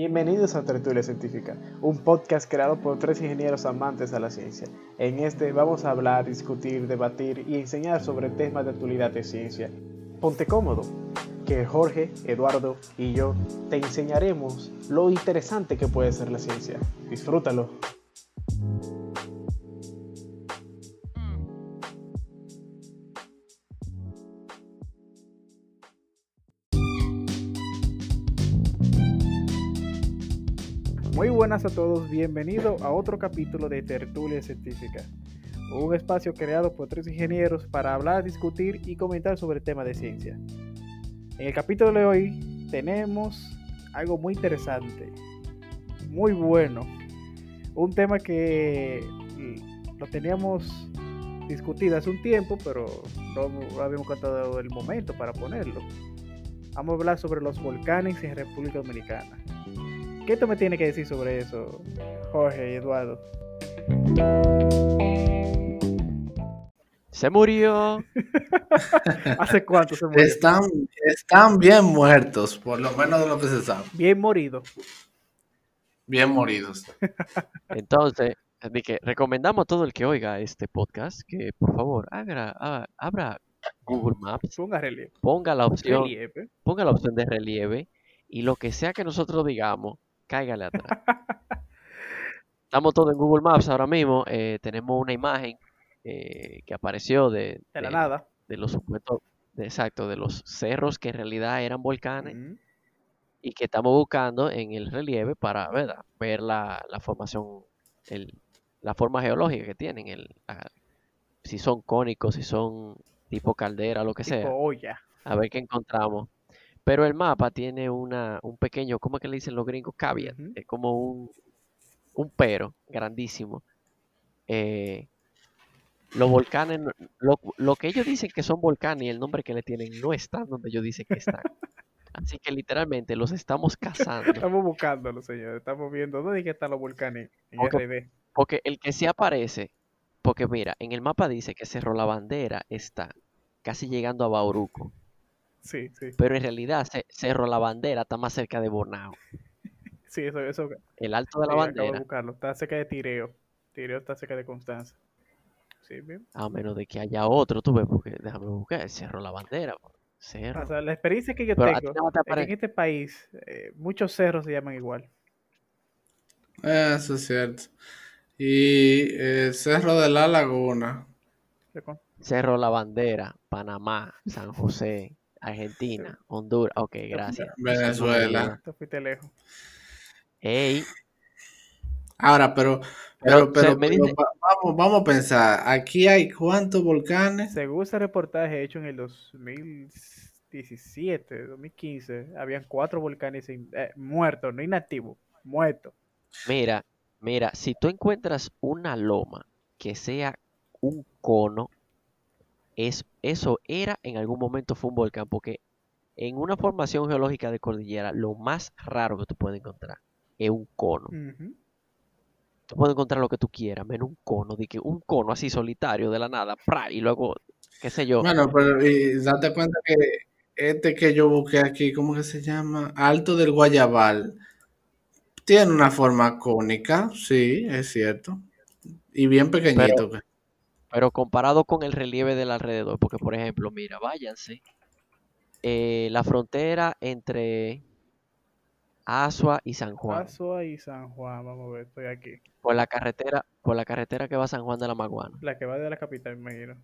Bienvenidos a Tertulia Científica, un podcast creado por tres ingenieros amantes a la ciencia. En este vamos a hablar, discutir, debatir y enseñar sobre temas de actualidad de ciencia. Ponte cómodo, que Jorge, Eduardo y yo te enseñaremos lo interesante que puede ser la ciencia. Disfrútalo. Buenas a todos, bienvenido a otro capítulo de Tertulia Científica, un espacio creado por tres ingenieros para hablar, discutir y comentar sobre temas de ciencia. En el capítulo de hoy tenemos algo muy interesante, muy bueno, un tema que lo teníamos discutido hace un tiempo, pero no habíamos contado el momento para ponerlo. Vamos a hablar sobre los volcanes en República Dominicana. ¿Qué tú me tienes que decir sobre eso, Jorge y Eduardo? Se murió. ¿Hace cuánto se murió? Están, están bien muertos, por lo menos de lo que se sabe. Bien morido. Bien moridos. Entonces, que recomendamos a todo el que oiga este podcast que por favor abra, abra- abra Google Maps, Ponga relieve. ponga la opción, Relieve. ponga la opción de relieve y lo que sea que nosotros digamos, cáigale atrás. Estamos todos en Google Maps ahora mismo. eh, tenemos una imagen eh, que apareció de, De la nada. de los supuestos, de- exacto, de los cerros que en realidad eran volcanes y que estamos buscando en el relieve para ¿verdad? ver la, la formación, el- la forma geológica que tienen, el, la- si son cónicos, si son tipo caldera, lo que Tipo sea, olla. a ver qué encontramos. Pero el mapa tiene una, un pequeño, ¿cómo es que le dicen los gringos? Caveat, Ujú. es como un, un pero grandísimo. Eh, los volcanes, lo, lo que ellos dicen que son volcanes y el nombre que le tienen no están donde ellos dicen que están. Así que literalmente los estamos cazando. Estamos buscándolo, señor. Estamos viendo dónde es que están los volcanes en Ok. RD. Porque el que sí aparece, porque mira, en el mapa dice que Cerro La Bandera está casi llegando a Bauruco, Sí, sí. pero en realidad Ce- Cerro La Bandera está más cerca de Bornao. Sí, eso, eso. El Alto de la sí, acabo de Bandera, buscarlo. Está cerca de Tireo. Tireo está cerca de Constanza. Sí, bien. a menos de que haya otro, tú ves, porque déjame buscar, el Cerro La Bandera, Cerro. O sea, la experiencia que yo Pero tengo nada más te es que en este país eh, muchos cerros se llaman igual. Eso es cierto. Y el Cerro de la Laguna. Cerro La Bandera, Panamá, San José, Argentina, Honduras. Ok, gracias. Venezuela. Te fuiste lejos. Ey, Ahora, pero, Pero, pero, dice- vamos, vamos a pensar, aquí hay cuántos volcanes. Según ese reportaje hecho en el 2017, 2015, habían cuatro volcanes in- eh, muertos, no inactivos, muertos. Mira, mira, si tú encuentras una loma que sea un cono, es, eso era en algún momento fue un volcán, porque en una formación geológica de cordillera, lo más raro que tú puedes encontrar es un cono. Tú puedes encontrar lo que tú quieras, menos un cono, de que un cono así solitario de la nada, ¡pra! y luego, qué sé yo, Bueno, pero y date cuenta que este que yo busqué aquí, ¿cómo que se llama? Alto del Guayabal. Tiene una forma cónica, sí, es cierto. Y bien pequeñito. que- pero comparado con el relieve del alrededor, porque por ejemplo, mira, váyanse, eh, la frontera entre Asua y San Juan. Azua y San Juan, vamos a ver, estoy aquí. por la carretera, por la carretera que va a San Juan de la Maguana. La que va de la capital, me imagino.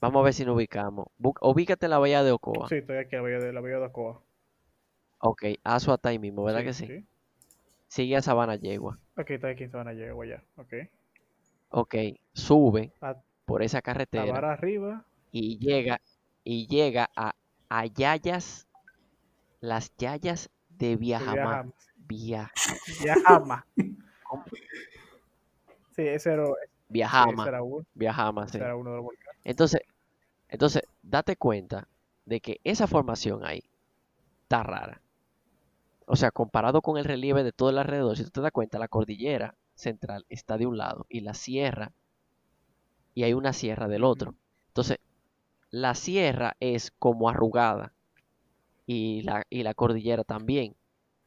Vamos a ver si nos ubicamos. Bu- ubícate en la bahía de Ocoa. Sí, estoy aquí, la bahía de la bahía de Ocoa. Ok, Asua está ahí mismo, ¿verdad que sí? Sigue a Sabana Yegua. Ok, estoy aquí en Sabana Yegua ya, ok. Ok, sube A por esa carretera arriba, y llega y llega a, a Yayas, las Yayas de y Viajamá. viajamos. Via, Viajama. ¿cómo? Sí, ese era, Viajama, ese era uno, Viajama, ese sí. era uno de los. Entonces, entonces, date cuenta de que esa formación ahí está rara. O sea, comparado con el relieve de todo el alrededor, si tú te das cuenta, la cordillera central está de un lado y la sierra, y hay una sierra del otro. Entonces, la sierra es como arrugada y la, y la cordillera también.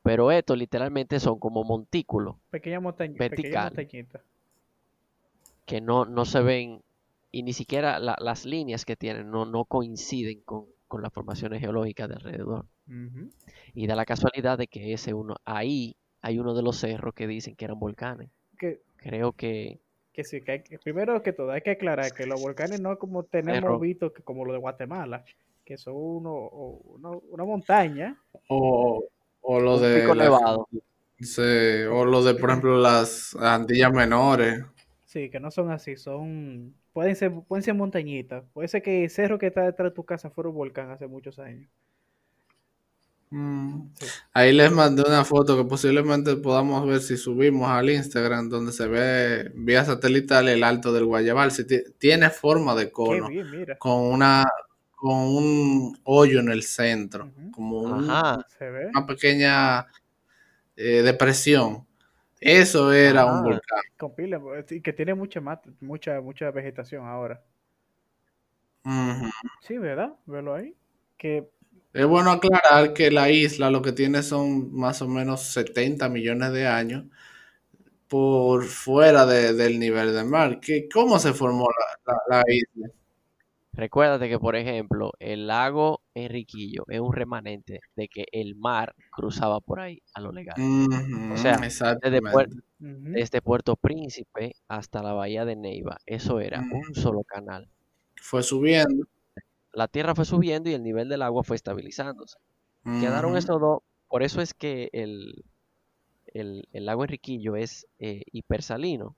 Pero estos literalmente son como montículos pequeña que no, no se ven y ni siquiera la- las líneas que tienen no, no coinciden con, con las formaciones geológicas de alrededor. Y da la casualidad de que ese uno, ahí hay uno de los cerros que dicen que eran volcanes. Que, Creo que que sí, que, hay que- primero que todo hay que aclarar que los volcanes no es como tenemos Cerro. visto que como los de Guatemala, que son uno, o- uno- una montaña. O, o lo un de pico la- nevado. sí, o lo de, por ejemplo, las Antillas Menores. Sí, que no son así, son pueden ser pueden ser montañitas. Puede ser que el cerro que está detrás de tu casa fuera un volcán hace muchos años. Mm. Sí. Ahí les mandé una foto que posiblemente podamos ver si subimos al Instagram, donde se ve vía satelital el alto del Guayabal. Si ti- tiene forma de cono, bien, con una con un hoyo en el centro, como un- una pequeña eh, depresión. Eso era Ah. un volcán. Con pila, y que tiene mucha mucha mucha vegetación ahora. Sí, ¿verdad? Velo ahí. Que Es bueno aclarar que la isla lo que tiene son más o menos 70 millones de años por fuera de- del nivel del mar. ¿Qué, ¿Cómo se formó la, la- la isla? Recuérdate que, por ejemplo, el lago Enriquillo es un remanente de que el mar cruzaba por ahí a lo legal. O sea, Desde, Puerto Príncipe hasta la bahía de Neiva, eso era un solo canal. Fue subiendo. La tierra fue subiendo y el nivel del agua fue estabilizándose. Quedaron Ujú. estos dos, por eso es que el, el, el lago Enriquillo es eh, hipersalino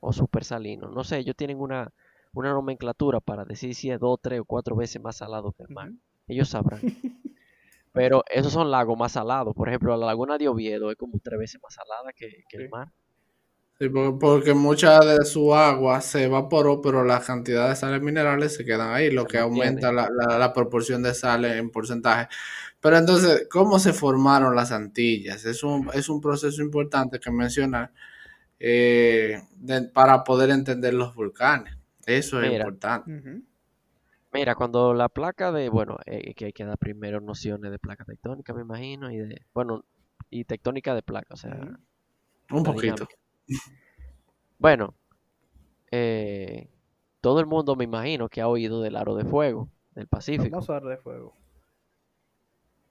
o supersalino. No sé, ellos tienen una, una nomenclatura para decir si es dos, tres o cuatro veces más salado que el mar. Ellos sabrán. Pero esos son lagos más salados. Por ejemplo, la laguna de Oviedo es como tres veces más salada que, que Sí. el mar. Sí, por- porque mucha de su agua se evaporó, pero la cantidad de sales minerales se quedan ahí, lo Se que aumenta la, la- la proporción de sales en porcentaje. Pero entonces, ¿cómo se formaron las Antillas? Es un, es un proceso importante que mencionar eh, de- para poder entender los volcanes. Eso es Mira. importante. Mira, cuando la placa de, bueno, eh, que hay que dar primero nociones de placa tectónica, me imagino, y de, bueno, y tectónica de placa, o sea. Un poquito. dinámica. Bueno, eh, todo el mundo me imagino que ha oído del aro de fuego del Pacífico. Vamos a dar de fuego.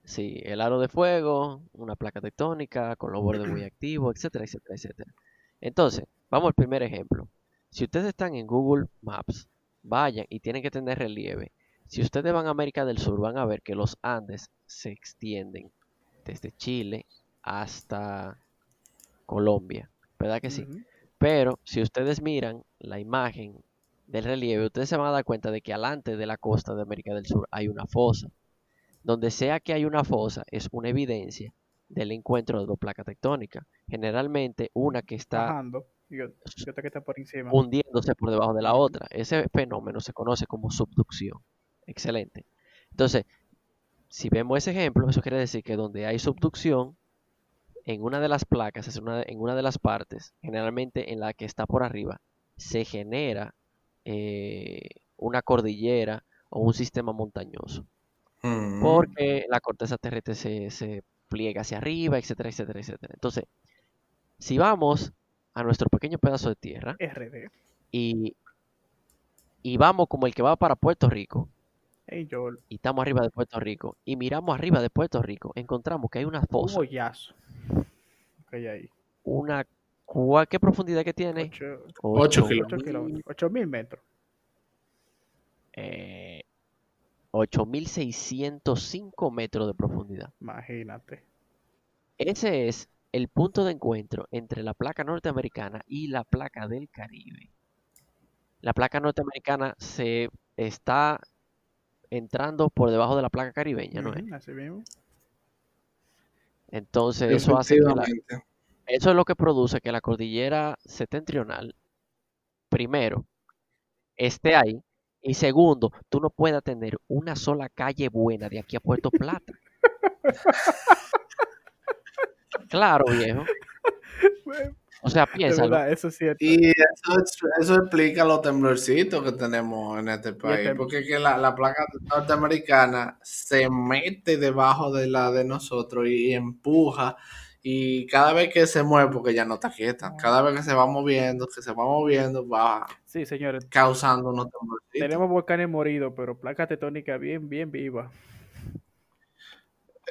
Sí, el aro de fuego, una placa tectónica con los bordes muy activos, etcétera, etcétera, etcétera. Entonces, vamos al primer ejemplo. Si ustedes están en Google Maps, vayan y tienen que tener relieve. Si ustedes van a América del Sur, van a ver que los Andes se extienden desde Chile hasta Colombia, ¿verdad que sí? Pero si ustedes miran la imagen del relieve, ustedes se van a dar cuenta de que alante de la costa de América del Sur hay una fosa. Donde sea que hay una fosa es una evidencia del encuentro de dos placas tectónicas. Generalmente una que está Bajando. Y ot- y otra que está por encima. hundiéndose por debajo de la otra. Ese fenómeno se conoce como subducción. Excelente. Entonces, si vemos ese ejemplo, eso quiere decir que donde hay subducción, en una de las placas, es una- en una de las partes, generalmente en la que está por arriba, se genera eh, una cordillera o un sistema montañoso. Mm. Porque la corteza terrestre se, se pliega hacia arriba, etcétera, etcétera, etcétera. Entonces, si vamos a nuestro pequeño pedazo de tierra RD. y, y vamos como el que va para Puerto Rico, y estamos arriba de Puerto Rico, y miramos arriba de Puerto Rico, encontramos que hay una Un fosa, hoyazo. Ahí. una... ¿cuál- ¿Qué profundidad que tiene? Ocho, Ocho Ocho- kilómetros. ocho kilómetros. Ocho mil metros. eh, 8.605 metros de profundidad. Imagínate. Ese es el punto de encuentro entre la placa norteamericana y la placa del Caribe. La placa norteamericana se está entrando por debajo de la placa caribeña, ¿no es? Así mismo. Entonces eso hace que la- eso es lo que produce que la cordillera septentrional, primero, esté ahí y segundo, tú no puedas tener una sola calle buena de aquí a Puerto Plata. Claro, viejo. O sea, piénsalo. verdad, eso es cierto. Y eso, es- eso explica los temblorcitos que tenemos en este país, porque es que la, la placa norteamericana se mete debajo de la de nosotros y, empuja, y cada vez que se mueve, porque ya no está quieta, cada vez que se va moviendo, que se va moviendo, va Sí, señores. causando unos temblorcitos. Tenemos volcanes moridos, pero placa tectónica bien, bien viva.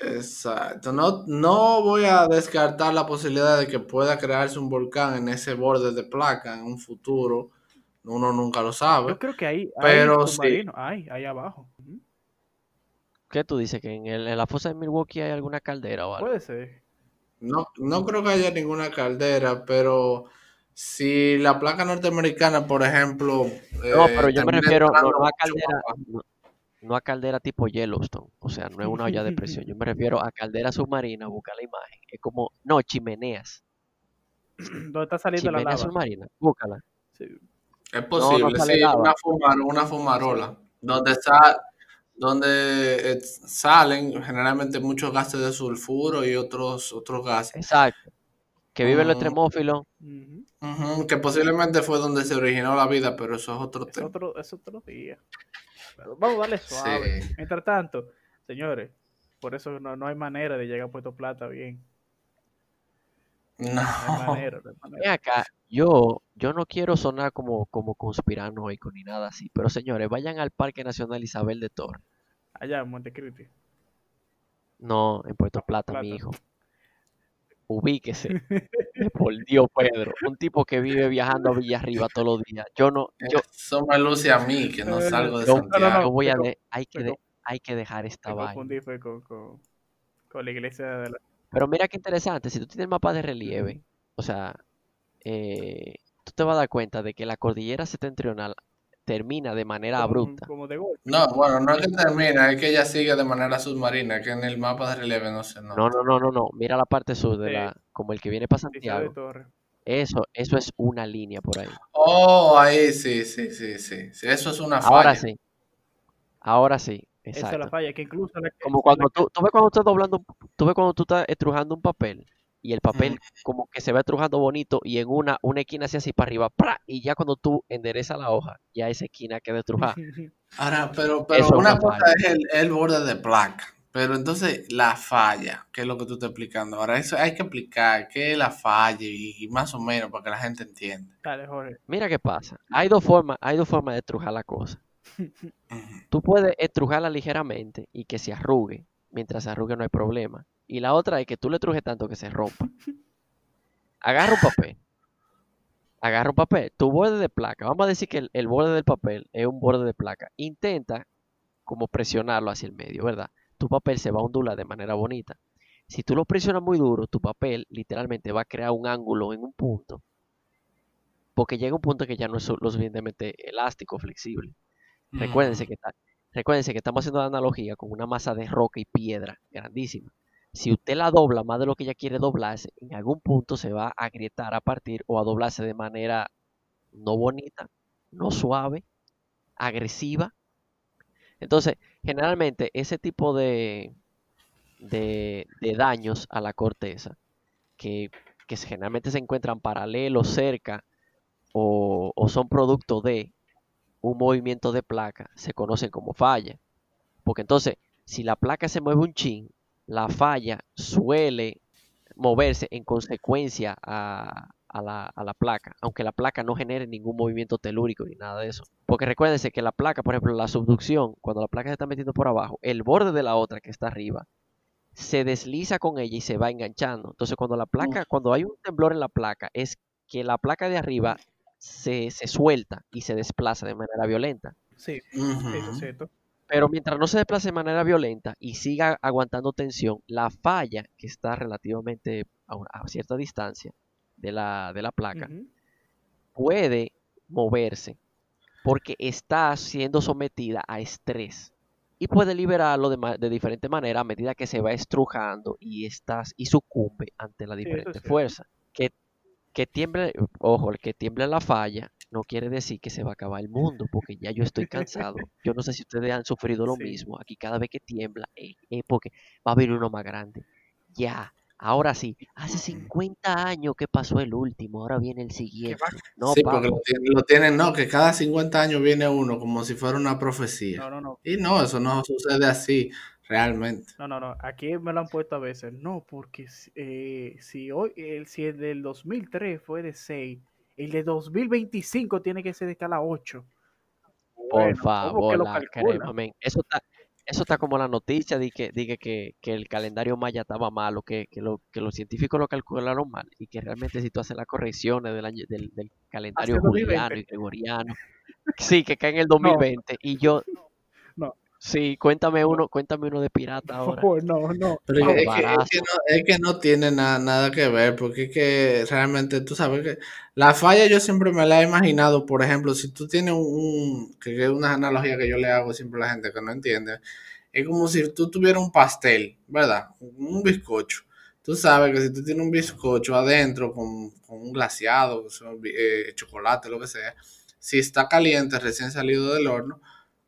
Exacto. No, no voy a descartar la posibilidad de que pueda crearse un volcán en ese borde de placa en un futuro. Uno nunca lo sabe. Yo creo que ahí, Pero hay sí. Hay, ahí abajo. ¿Qué tú dices? ¿Que en, el- en la fosa de Milwaukee hay alguna caldera o algo? Puede ser. No, no creo que haya ninguna caldera, pero si la placa norteamericana, por ejemplo, No, eh, pero yo me refiero no, entrando no a mucho caldera, no, no a caldera tipo Yellowstone, o sea, no es una olla de presión. Yo me refiero a caldera submarina, busca la imagen. Es como, no, chimeneas. Donde está saliendo la lava. submarina, búscala. Sí. Es posible, sí, lava. una, fumar- una fumarola, donde sa- donde eh, salen generalmente muchos gases de sulfuro y otros, otros gases. Exacto. Que vive en los Mm. extremófilos. Que posiblemente fue donde se originó la vida, pero eso es otro Es tema. otro, es otro día. Vamos a darle suave. Sí. Mientras tanto, señores, por eso no, no hay manera de llegar a Puerto Plata bien. No. No hay manera, no hay manera. Ven acá, yo, yo no quiero sonar como, como conspiranoico ni nada así, pero señores, vayan al Parque Nacional Isabel de Torres. Allá en Montecristi. No, en Puerto Plata, mi hijo. Ubíquese. Por Dios, Pedro. Un tipo que vive viajando a Villarriba todos los días. Yo no, yo, Eso me luce a mí, que no Eh, salgo de no, yo voy a de- hay que de- hay que dejar esta vaina. confundí fue con, con, con la iglesia de la... Pero mira qué interesante, si tú tienes mapa de relieve, o sea, eh, tú te vas a dar cuenta de que la cordillera septentrional termina de manera como, abrupta. como de golpe. No, bueno, no es que termina, es que ella sigue de manera submarina, que en el mapa de relieve no se nota. No, no, no, no, no. Mira la parte sur de Sí. la, como el que viene para Santiago. Eso, eso es una línea por ahí. Oh, ahí sí, sí, sí, sí. Eso es una falla. Ahora sí. Ahora sí, Esa es la exacto. falla, que incluso la que- Como cuando tú, tú ves cuando estás doblando, tú ves cuando tú estás estrujando un papel y el papel como que se va estrujando bonito y en una, una esquina hacia así para arriba, ¡pra! y ya cuando tú enderezas la hoja, ya esa esquina queda estrujada. Ahora, pero, pero Eso una cosa falla. es el, el borde de placa. Pero entonces la falla, que es lo que tú estás explicando. Ahora, eso hay que explicar qué es la falla y, y más o menos para que la gente entienda. Dale, Jorge. Mira qué pasa. Hay dos formas, hay dos formas de estrujar la cosa. Tú puedes estrujarla ligeramente y que se arrugue. Mientras se arrugue no hay problema. Y la otra es que tú le estrujes tanto que se rompa. Agarra un papel. Agarra un papel. Tu borde de placa. Vamos a decir que el, el borde del papel es un borde de placa. Intenta como presionarlo hacia el medio, ¿verdad? Tu papel se va a ondular de manera bonita. Si tú lo presionas muy duro, tu papel literalmente va a crear un ángulo en un punto. Porque llega un punto que ya no es lo suficientemente elástico, flexible. Recuérdense que, recuérdense que estamos haciendo la analogía con una masa de roca y piedra grandísima. Si usted la dobla más de lo que ella quiere doblarse, en algún punto se va a agrietar, a partir o a doblarse de manera no bonita, no suave, agresiva. Entonces, generalmente ese tipo de, de, daños a la corteza, que, que generalmente se encuentran paralelos cerca o, o son producto de un movimiento de placa, se conocen como falla. Porque entonces, si la placa se mueve un chin, la falla suele moverse en consecuencia a, a la, a la placa, aunque la placa no genere ningún movimiento telúrico ni nada de eso. Porque recuérdense que la placa, por ejemplo, la subducción, cuando la placa se está metiendo por abajo, el borde de la otra que está arriba se desliza con ella y se va enganchando. Entonces, cuando la placa, cuando hay un temblor en la placa, es que la placa de arriba se, se suelta y se desplaza de manera violenta. Sí, eso es cierto. Pero mientras no se desplace de manera violenta y siga aguantando tensión, la falla que está relativamente a, una- a cierta distancia de la, de la placa puede moverse porque está siendo sometida a estrés y puede liberarlo de, de diferente manera a medida que se va estrujando y estás y sucumbe ante la diferente fuerza. Que, que tiemble, ojo, el que tiemble la falla no quiere decir que se va a acabar el mundo, porque ya yo estoy cansado. Yo no sé si ustedes han sufrido lo Sí. mismo. Aquí cada vez que tiembla eh, es porque va a venir uno más grande. Ya, Ahora sí, hace 50 años que pasó el último, ahora viene el siguiente. No, sí, porque lo, tienen- lo tienen, no, que cada 50 años viene uno como si fuera una profecía. No, no, no. Y no, eso no sucede así realmente. No, no, no. Aquí me lo han puesto a veces. No, porque si- eh, si hoy, el, si el del 2003 fue de 6, el de 2025 tiene que ser de escala 8. Por Bueno, ¿cómo que favor, la crema, men. Eso está, eso está como la noticia de que, de que, que, que el calendario maya estaba malo, que, que, lo, que los científicos lo calcularon mal y que realmente si tú haces las correcciones del, año, del, del calendario el 2020. juliano y gregoriano, sí, que cae en el 2020 y yo, No. Sí, cuéntame uno, cuéntame uno de pirata ahora. Oh, no, no. Pero es, que, es barazo. que no, es que no tiene na- nada que ver, porque es que realmente tú sabes que la falla yo siempre me la he imaginado, por ejemplo, si tú tienes un, que es una analogía que yo le hago siempre a la gente que no entiende, es como si tú tuvieras un pastel, ¿verdad? Un bizcocho. Tú sabes que si tú tienes un bizcocho adentro con, con un glaseado, eh, chocolate, lo que sea, si está caliente, recién salido del horno,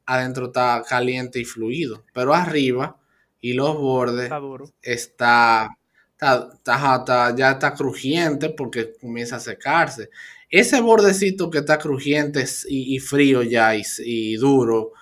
adentro está caliente y fluido, pero arriba y los bordes Está duro. está, está- está- ajá, está- ya está crujiente porque comienza a secarse. Ese bordecito que está crujiente y, y frío ya y, y duro,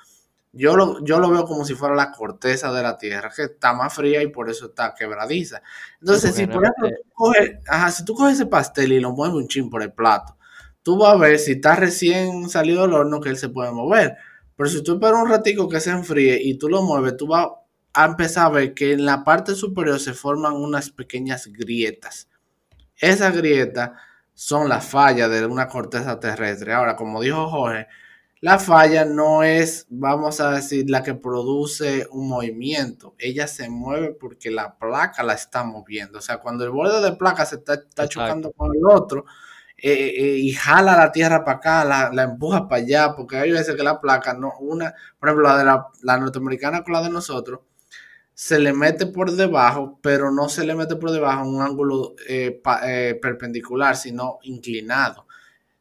yo lo, yo lo veo como si fuera la corteza de la tierra, que está más fría y por eso está quebradiza. Entonces, si por ejemplo tú coges, ajá, si tú coges ese pastel y lo mueves un chin por el plato, tú vas a ver si está recién salido del horno que él se puede mover. Pero si tú esperas un ratico que se enfríe y tú lo mueves, tú vas a empezar a ver que en la parte superior se forman unas pequeñas grietas. Esas grietas son las fallas de una corteza terrestre. Ahora, como dijo Jorge, la falla no es, vamos a decir, la que produce un movimiento. Ella se mueve porque la placa la está moviendo. O sea, cuando el borde de placa se está, está chocando con el otro eh, eh, y jala la tierra para acá, la, la empuja para allá, porque hay veces que la placa, no, una, por ejemplo, la de la, la norteamericana con la de nosotros, se le mete por debajo, pero no se le mete por debajo en un ángulo eh, eh, perpendicular, sino inclinado.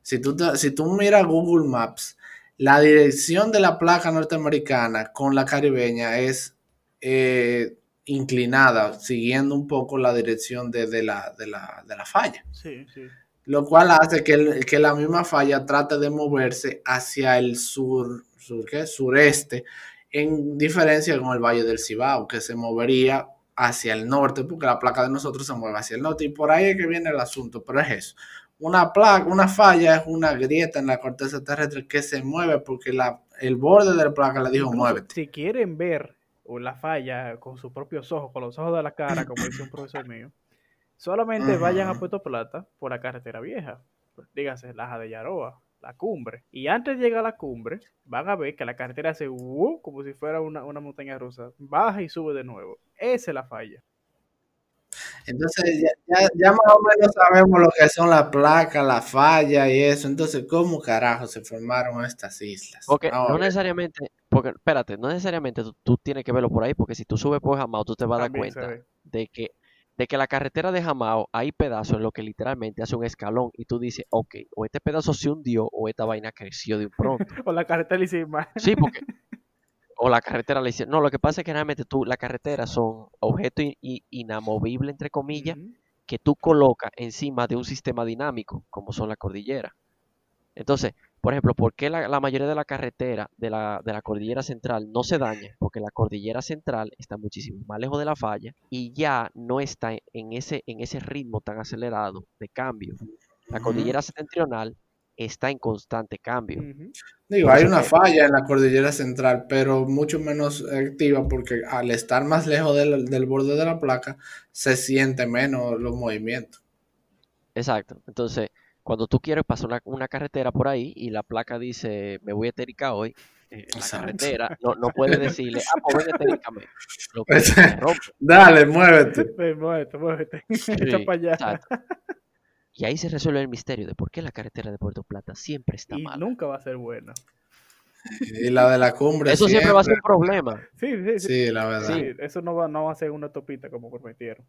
Si tú, te- si tú miras Google Maps, la dirección de la placa norteamericana con la caribeña es eh, inclinada, siguiendo un poco la dirección de, de la, de, la, de la falla. Sí, sí. Lo cual hace que, el- que la misma falla trate de moverse hacia el sur, sur ¿qué? sureste, en diferencia con el Valle del Cibao, que se movería hacia el norte, porque la placa de nosotros se mueve hacia el norte, y por ahí es que viene el asunto, pero es eso. Una placa, una falla es una grieta en la corteza terrestre que se mueve porque la, el borde de la placa le dijo muévete. Si quieren ver o la falla con sus propios ojos, con los ojos de la cara, como dice un profesor mío, solamente vayan a. Puerto Plata por la carretera vieja. Dígase, la de Yaroa, la cumbre. Y antes de llegar a la cumbre, van a ver que la carretera hace uh, como si fuera una, una montaña rusa. Baja y sube de nuevo. Esa es la falla. Entonces ya, ya, ya más o menos sabemos lo que son las placas, la falla y eso. Entonces, ¿cómo carajo se formaron estas islas? Porque no necesariamente, porque espérate, no necesariamente tú, tú tienes que verlo por ahí, porque si tú subes por Jamao, tú te vas a dar cuenta de que, de que la carretera de Jamao hay pedazos en los que literalmente hace un escalón y tú dices, ok, o este pedazo se hundió o esta vaina creció de un pronto. O la carretera encima. Sí, porque. O la carretera le hicieron. No, lo que pasa es que realmente tú, la carretera son objetos in- inamovibles, entre comillas, que tú colocas encima de un sistema dinámico, como son las cordilleras. Entonces, por ejemplo, ¿por qué la, la mayoría de la carretera de la, de la cordillera central no se daña? Porque la cordillera central está muchísimo más lejos de la falla y ya no está en ese, en ese ritmo tan acelerado de cambio. La cordillera septentrional está en constante cambio. Digo, hay una que- falla en la cordillera central, pero mucho menos activa porque al estar más lejos del, del borde de la placa, se siente menos los movimientos. Exacto. Entonces, cuando tú quieres pasar una, una carretera por ahí y la placa dice, me voy a Terica hoy, eh, la carretera no, no puedes decirle, ah, pues ven. Lo que rompe. Dale, muévete. Ven, muévete, muévete. Echa Sí, para allá. exacto. Y ahí se resuelve el misterio de por qué la carretera de Puerto Plata siempre está Y mala. nunca va a ser buena. Y la de la cumbre Eso siempre va a ser un problema. Sí, sí, sí. Sí, la verdad. Sí, eso no va, no va a ser una topita como prometieron.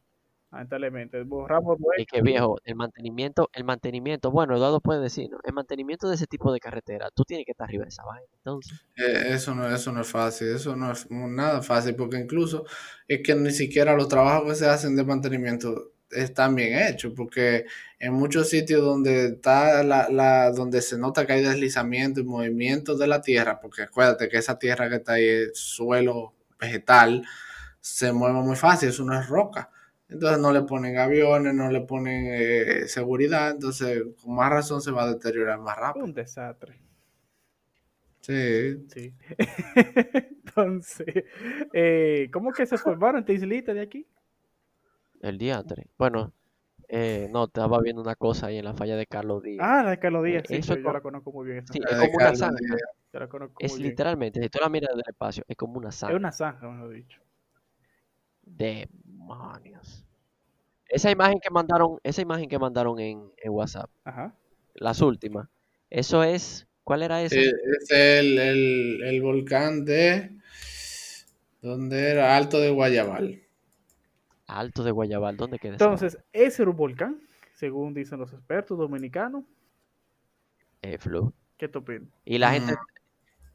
Lamentablemente. Borramos dueño. Es que viejo, el mantenimiento, el mantenimiento, bueno, Eduardo puede decir, ¿no? El mantenimiento de ese tipo de carretera, tú tienes que estar arriba de esa vaina. Entonces, Eh, Eso no, eso no es fácil, eso no es nada fácil, porque incluso es que ni siquiera los trabajos que se hacen de mantenimiento están bien hechos, porque en muchos sitios donde está la, la, donde se nota que hay deslizamiento y movimiento de la tierra, porque acuérdate que esa tierra que está ahí es suelo vegetal, se mueve muy fácil, eso no es roca. Entonces no le ponen aviones, no le ponen eh, seguridad, entonces con más razón se va a deteriorar más rápido. Un desastre. Sí. Sí. Entonces, eh, ¿cómo que se formaron esta islita de aquí? El diantre. Bueno, eh, no, estaba viendo una cosa ahí en la falla de Carlos Díaz. Ah, la de Carlos Díaz, sí, eso yo, es la conozco muy bien. Sí, es de como una zanja. Es literalmente, si tú la miras del espacio, es como una Es zanja. una zanja, mejor dicho. Demonios. Esa imagen que mandaron, esa imagen que mandaron en, en WhatsApp, Ajá. las últimas, eso es, ¿cuál era esa? Sí, es el, el, el volcán de. ¿Dónde era? Alto de Guayabal. Alto de Guayabal, ¿dónde queda Entonces, ese era un volcán, según dicen los expertos dominicanos. Eh, Flu. ¿Qué te opinas? Y la gente, Ujú.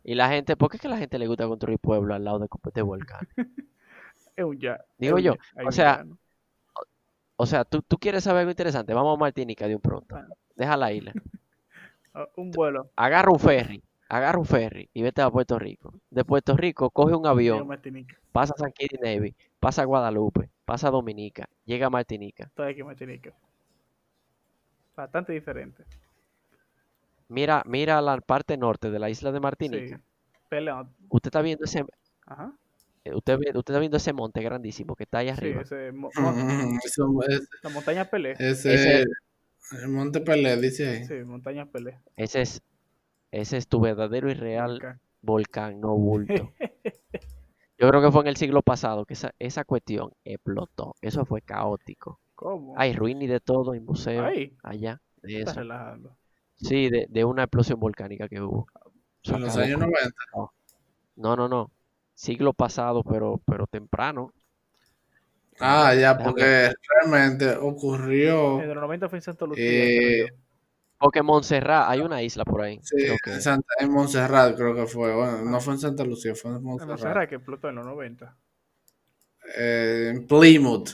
y la gente, ¿por qué es que a la gente le gusta construir pueblos al lado de, de volcán? Ya. Digo yo, ya, o sea. O sea, ¿tú, tú quieres saber algo interesante, vamos a Martinica de un pronto. Bueno. Deja la isla. Ah, un vuelo. Agarra un ferry, agarra un ferry y vete a Puerto Rico. De Puerto Rico coge un avión, Martinica. pasa a San Kitts y Nevis, pasa a Guadalupe, pasa a Dominica, llega a Martinica. Estoy aquí en Martinica. Bastante diferente. Mira, mira la parte norte de la isla de Sí. Martinica. Peleón. Usted está viendo ese, Ajá. Eh, usted, usted está viendo ese monte grandísimo que está ahí Sí, arriba. ese mo- Ujú, eso es- la montaña Pelé. ese Ese- es el Monte Pelé, dice ahí. Sí, montaña Pelé. Ese es, ese es tu verdadero y real Volcán. volcán, no bulto. Yo creo que fue en el siglo pasado que esa, esa cuestión explotó. Eso fue caótico. ¿Cómo? Hay ruinas y de todo, y museos Ay, allá de eso. relajando. Sí, de, de una explosión volcánica que hubo. En los años con- 90. No, no, no. Siglo pasado, pero, pero temprano. Ah, ya, Déjame- porque realmente ocurrió. En los 90 fue en Santa Lucía. Eh. Porque Montserrat, hay una isla por ahí. Sí, creo que- en, Santa- en Montserrat creo que fue. Bueno, no fue en Santa Lucía, fue en En Montserrat. Montserrat que explotó en los 90. Eh, en Plymouth.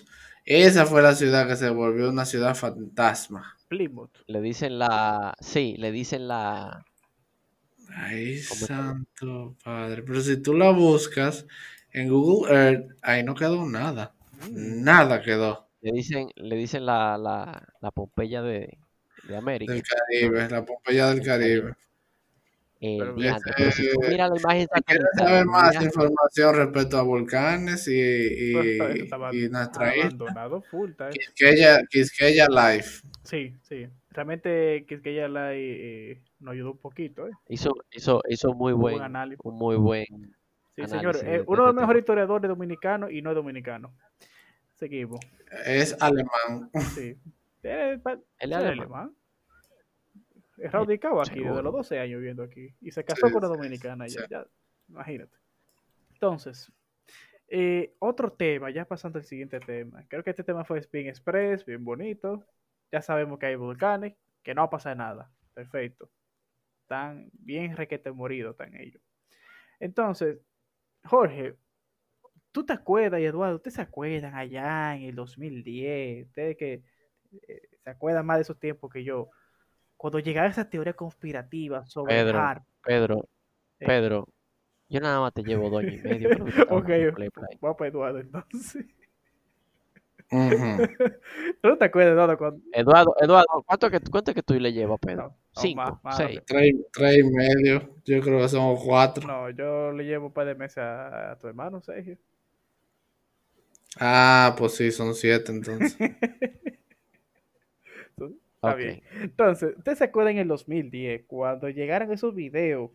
Esa fue la ciudad que se volvió una ciudad fantasma. Plymouth. Le dicen la. Sí, le dicen la. Ay, santo padre. Pero si tú la buscas en Google Earth, ahí no quedó nada. Mm. Nada quedó Le dicen, le dicen la, la, la Pompeya de, de América. del Caribe, la Pompeya del Caribe. Pero si tú la imagen Si quieres saber más mira- información respecto a volcanes y, y, estaba y nuestra isla, full. Quisqueya, Quisqueya Life. Sí, sí. Realmente Quisqueya la eh, nos ayudó un poquito. ¿eh? hizo, hizo, hizo muy Un buen, buen análisis. un muy buen Sí, análisis señor. eh, de uno de los este mejores historiadores dominicanos y no es dominicano. Seguimos. Es alemán. Sí. Eh, pa- Él ser es alemán. alemán. Es radicado aquí desde los 12 años viviendo aquí. Y se casó Sí, con una dominicana. sí. Ya, ya, imagínate. Entonces, eh, otro tema, ya pasando al siguiente tema. Creo que este tema fue bien express, bien bonito. Ya sabemos que hay volcanes, que no va a pasar nada. Perfecto. Están bien requete moridos, están ellos. Entonces, Jorge, ¿tú te acuerdas, y Eduardo, ustedes se acuerdan allá en el 2010? Ustedes que eh, se acuerdan más de esos tiempos que yo. Cuando llegaba esa teoría conspirativa sobre Pedro, HARP. Pedro, Eh. Pedro, yo nada más te llevo dos años y medio. estabas Ok, vamos para Eduardo entonces. Ujú. ¿Tú no te acuerdas, Eduardo? Cuando... Eduardo, Eduardo, ¿cuánto que, cuánto que tú le llevas, Pedro? No, no, Cinco, más- más seis. Tres, tres y medio. Yo creo que son cuatro. No, yo le llevo un par de meses a, a tu hermano, Sergio. Ah, pues sí, son siete entonces. Está bien. Entonces, ¿ustedes se acuerdan en el 2010 cuando llegaron esos videos?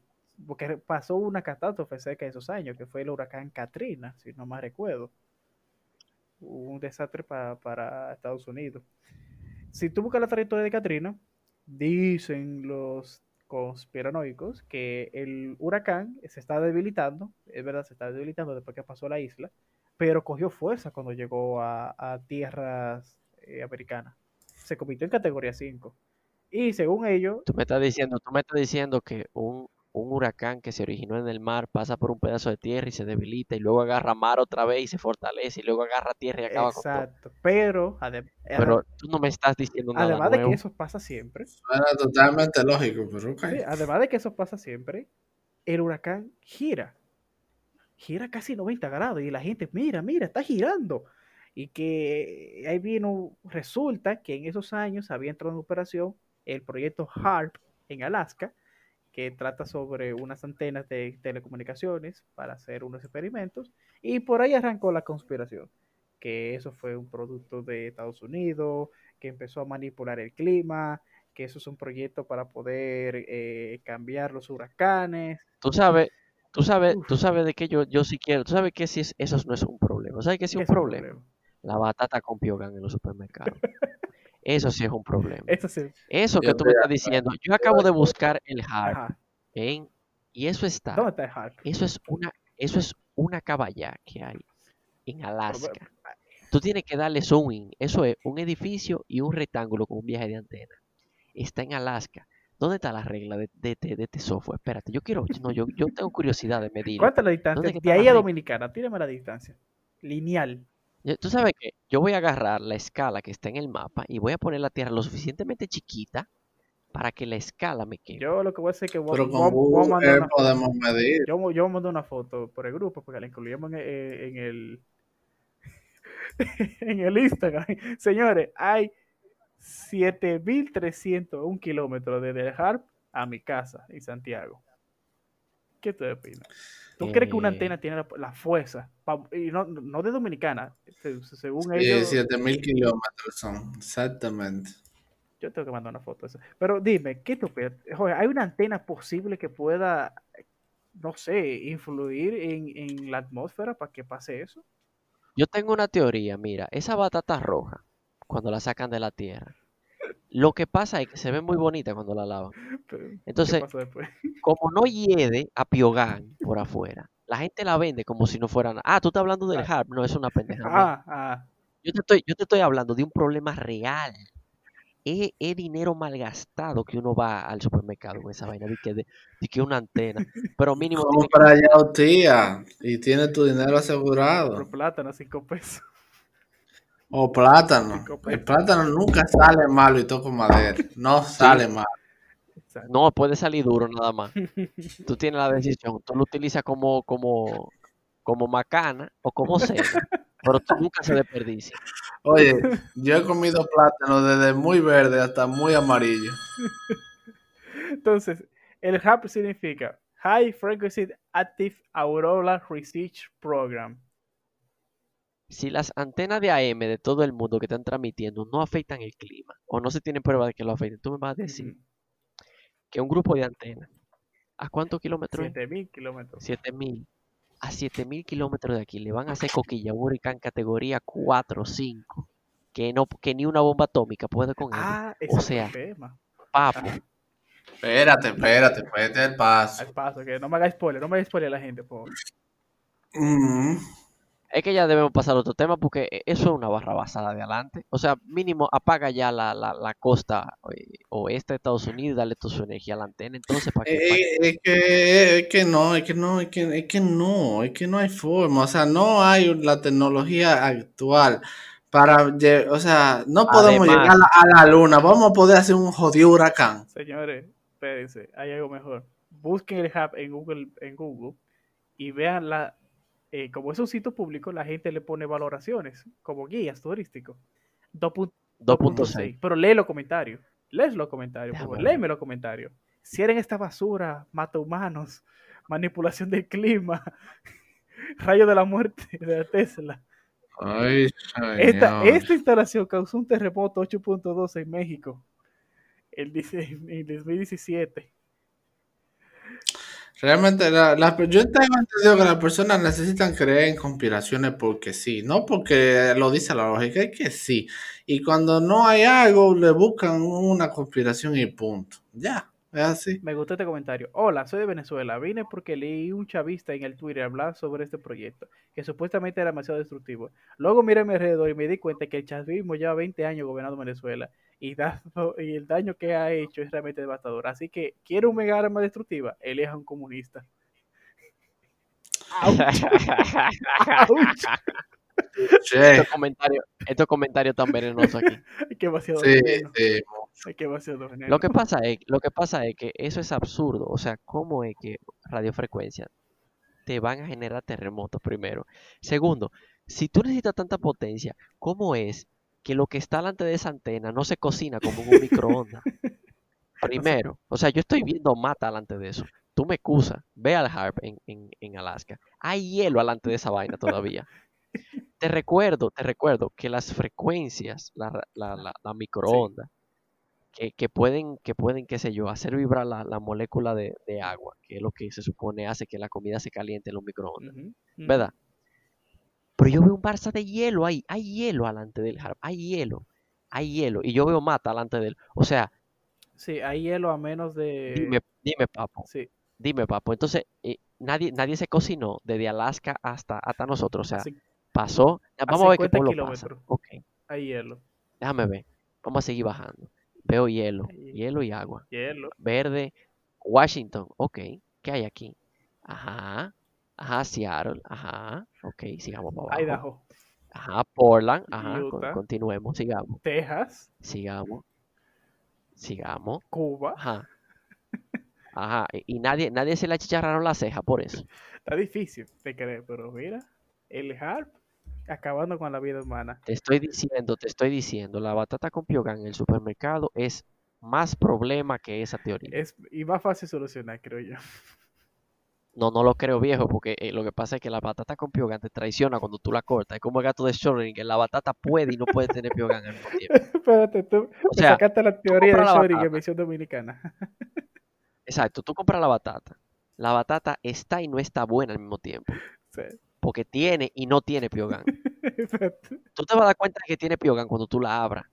Porque pasó una catástrofe cerca de esos años, que fue el huracán Katrina, si no más recuerdo. Un desastre pa- para Estados Unidos. Si tú buscas la trayectoria de Katrina, dicen los conspiranoicos que el huracán se está debilitando, es verdad, se está debilitando después que pasó a la isla, pero cogió fuerza cuando llegó a, a tierras eh, americanas. Se convirtió en categoría 5. Y según ellos, Tú me estás diciendo, tú me estás diciendo que un, un huracán que se originó en el mar pasa por un pedazo de tierra y se debilita y luego agarra mar otra vez y se fortalece y luego agarra tierra y acaba con todo. Exacto. Pero, adem- Pero tú no me estás diciendo nada además de que eso pasa siempre, Suena totalmente lógico, pero sí, además de que eso pasa siempre, el huracán gira. Gira casi 90 grados y la gente, mira, mira, está girando. Y que ahí vino, resulta que en esos años había entrado en operación el proyecto HARP en Alaska, que trata sobre unas antenas de telecomunicaciones para hacer unos experimentos. Y por ahí arrancó la conspiración, que eso fue un producto de Estados Unidos, que empezó a manipular el clima, que eso es un proyecto para poder eh, cambiar los huracanes. Tú sabes, tú sabes, Uf. tú sabes de que yo, yo sí quiero. Tú sabes que si es- eso no es un problema. ¿Sabes que sí es un el problema? La batata con piogan en los supermercados. Eso sí es un problema. Esto sí. Eso que Yo tú me de estás diciendo, yo acabo de buscar el en, y eso está, ¿Dónde está el HARP? eso es una, eso es una caballa que hay en Alaska. Tú tienes que darle zooming. Eso es un edificio y un rectángulo con un viaje de antena. Está en Alaska. ¿Dónde está la regla de, de, este- de este software? Espérate, yo quiero, no, yo, yo tengo curiosidad de medirlo. ¿Cuánta es la distancia? ¿Dónde que De ahí a? Dominicana, tírame la distancia. Lineal. Tú sabes que yo voy a agarrar la escala que está en el mapa y voy a poner la Tierra lo suficientemente chiquita para que la escala me quede. Yo lo que voy a hacer es que voy, Pero voy- con voy a Google mandar una foto. podemos medir. Yo, yo voy a mandar una foto por el grupo porque la incluimos en, en el en el Instagram. Señores, hay 7300, un kilómetro desde el HARP a mi casa en Santiago. ¿Qué te opinas? ¿Tú crees que una Eh. antena tiene la, la fuerza? pa- y no, no de Dominicana, se- según ellos. 7000 kilómetros son, exactamente. Yo tengo que mandar una foto de eso. Pero dime, ¿qué tú opinas? Joder, ¿hay una antena posible que pueda, no sé, influir en, en la atmósfera para que pase eso? Yo tengo una teoría, mira, esa batata roja, cuando la sacan de la tierra, lo que pasa es que se ve muy bonita cuando la lavan. Pero, ¿Qué Entonces, como no hiede a Piogan por afuera, la gente la vende como si no fuera nada. Ah, tú estás hablando del HARP, no, es una pendeja. Ah, ah. Yo te estoy, yo te estoy hablando de un problema real. Es, es dinero malgastado que uno va al supermercado con esa vaina de que, de, de que una antena. Pero mínimo Como para allá, tía, y tiene tu dinero asegurado. Por plátano, cinco pesos. O plátano. Cinco El plátano nunca sale malo y toco madera. No sale mal. Exacto. No, puede salir duro nada más. Tú tienes la decisión. Tú lo utilizas como, como, como macana o como cena. pero tú nunca se desperdicia. Oye, yo he comido plátano desde muy verde hasta muy amarillo. Entonces, el HAP significa High Frequency Active Aurora Research Program. Si las antenas de AM de todo el mundo que están transmitiendo no afectan el clima o no se tienen prueba de que lo afecten, tú me vas a decir que un grupo de antenas, ¿a cuántos kilómetros? es? 7000 kilómetros. 7000. A 7000 kilómetros de aquí le van a hacer coquilla un huracán categoría 4 o 5. Que, no, que ni una bomba atómica puede con él. Ah, es sea, tema. Papo. Espérate, espérate, espérate el paso. Al paso, que no me haga spoiler, no me haga spoiler a la gente, por favor. Mm, Es que ya debemos pasar a otro tema porque e- eso es una barra basada de adelante. O sea, mínimo apaga ya la, la, la costa eh, oeste de Estados Unidos y dale toda su energía a la antena. Entonces, ¿para qué? eh, eh, es, que, es que no, es que no, es que, es que no, es que no hay forma. O sea, no hay la tecnología actual para, o sea, no podemos Además- llegar a la, a la luna. Vamos a poder hacer un jodido huracán. Señores, espérense, hay algo mejor. Busquen el hub en Google, en Google y vean la, eh, como es un sitio público, la gente le pone valoraciones como guías turísticos. 2.6. 2.6. Pero lee los comentarios. Lees los comentarios, por favor. Déjame ver. Léeme los comentarios. Cierren esta basura, mata humanos, manipulación del clima, rayo de la muerte de la Tesla. Ay, Esta, instalación causó un terremoto 8.2 en México el dice- en el 2017. Realmente, la, la- yo tengo entendido que las personas necesitan creer en conspiraciones porque sí, no porque lo dice la lógica, es que sí. Y cuando no hay algo, le buscan una conspiración y punto. Ya. Es así. Me gustó este comentario. Hola, soy de Venezuela. Vine porque leí un chavista en el Twitter hablar sobre este proyecto, que supuestamente era demasiado destructivo. Luego miré a mi alrededor y me di cuenta que el chavismo lleva 20 años gobernando Venezuela y, dado- y el daño que ha hecho es realmente devastador. Así que, ¿quiere un mega arma destructiva? Elija un comunista. ¡Auch! ¡Auch! Che, Estos comentarios, estos comentarios tan venenosos aquí. Que demasiado sí, veneno. sí. Que. Lo que pasa es, lo que pasa es que eso es absurdo. O sea, ¿cómo es que radiofrecuencia te van a generar terremotos primero? Segundo, si tú necesitas tanta potencia, ¿cómo es que lo que está delante de esa antena no se cocina como en un microondas? Primero, o sea, yo estoy viendo mata delante de eso. Tú me excusas, ve al HARP en, en, en Alaska. Hay hielo delante de esa vaina todavía. Te recuerdo, te recuerdo que las frecuencias, la, la, la, microondas, que, que pueden, que pueden, qué sé yo, hacer vibrar la, la molécula de, de agua, que es lo que se supone hace que la comida se caliente en los microondas. ¿verdad? Pero yo veo un Barça de hielo ahí, hay hielo delante del harp, hay hielo, hay hielo, y yo veo mata delante de él. O sea, Sí, hay hielo a menos de... dime, dime, papo, Sí, dime, papo. Entonces, eh, nadie, nadie se cocinó desde Alaska hasta, hasta nosotros. O sea, así- pasó. Vamos a ver qué 50 pueblo pasa. kilómetros. Ok, hay hielo. déjame ver. Vamos a seguir bajando. Veo hielo, hielo y agua. Hielo. Verde, Washington, ok. ¿Qué hay aquí? Ajá, ajá, Seattle, ajá, ok, sigamos para abajo. Idaho. Ajá, Portland, ajá, Utah. continuemos, sigamos, Texas. sigamos, sigamos, Cuba. ajá, ajá, y, y nadie, nadie se le achicharraron la ceja por eso. Está difícil de creer, pero mira, el HARP acabando con la vida humana. Te estoy diciendo, te estoy diciendo, la batata con piogan en el supermercado es más problema que esa teoría. Es, y más fácil solucionar, creo yo. No, no lo creo viejo, porque eh, lo que pasa es que la batata con piogan te traiciona cuando tú la cortas. Es como el gato de Schrödinger, la batata puede y no puede tener piogan al mismo tiempo. Espérate, tú O sea, sacaste la teoría de Schrödinger versión dominicana. exacto, tú compras la batata. La batata está y no está buena al mismo tiempo, Sí. Porque tiene y no tiene piogan. Tú te vas a dar cuenta de que tiene piogan cuando tú la abras.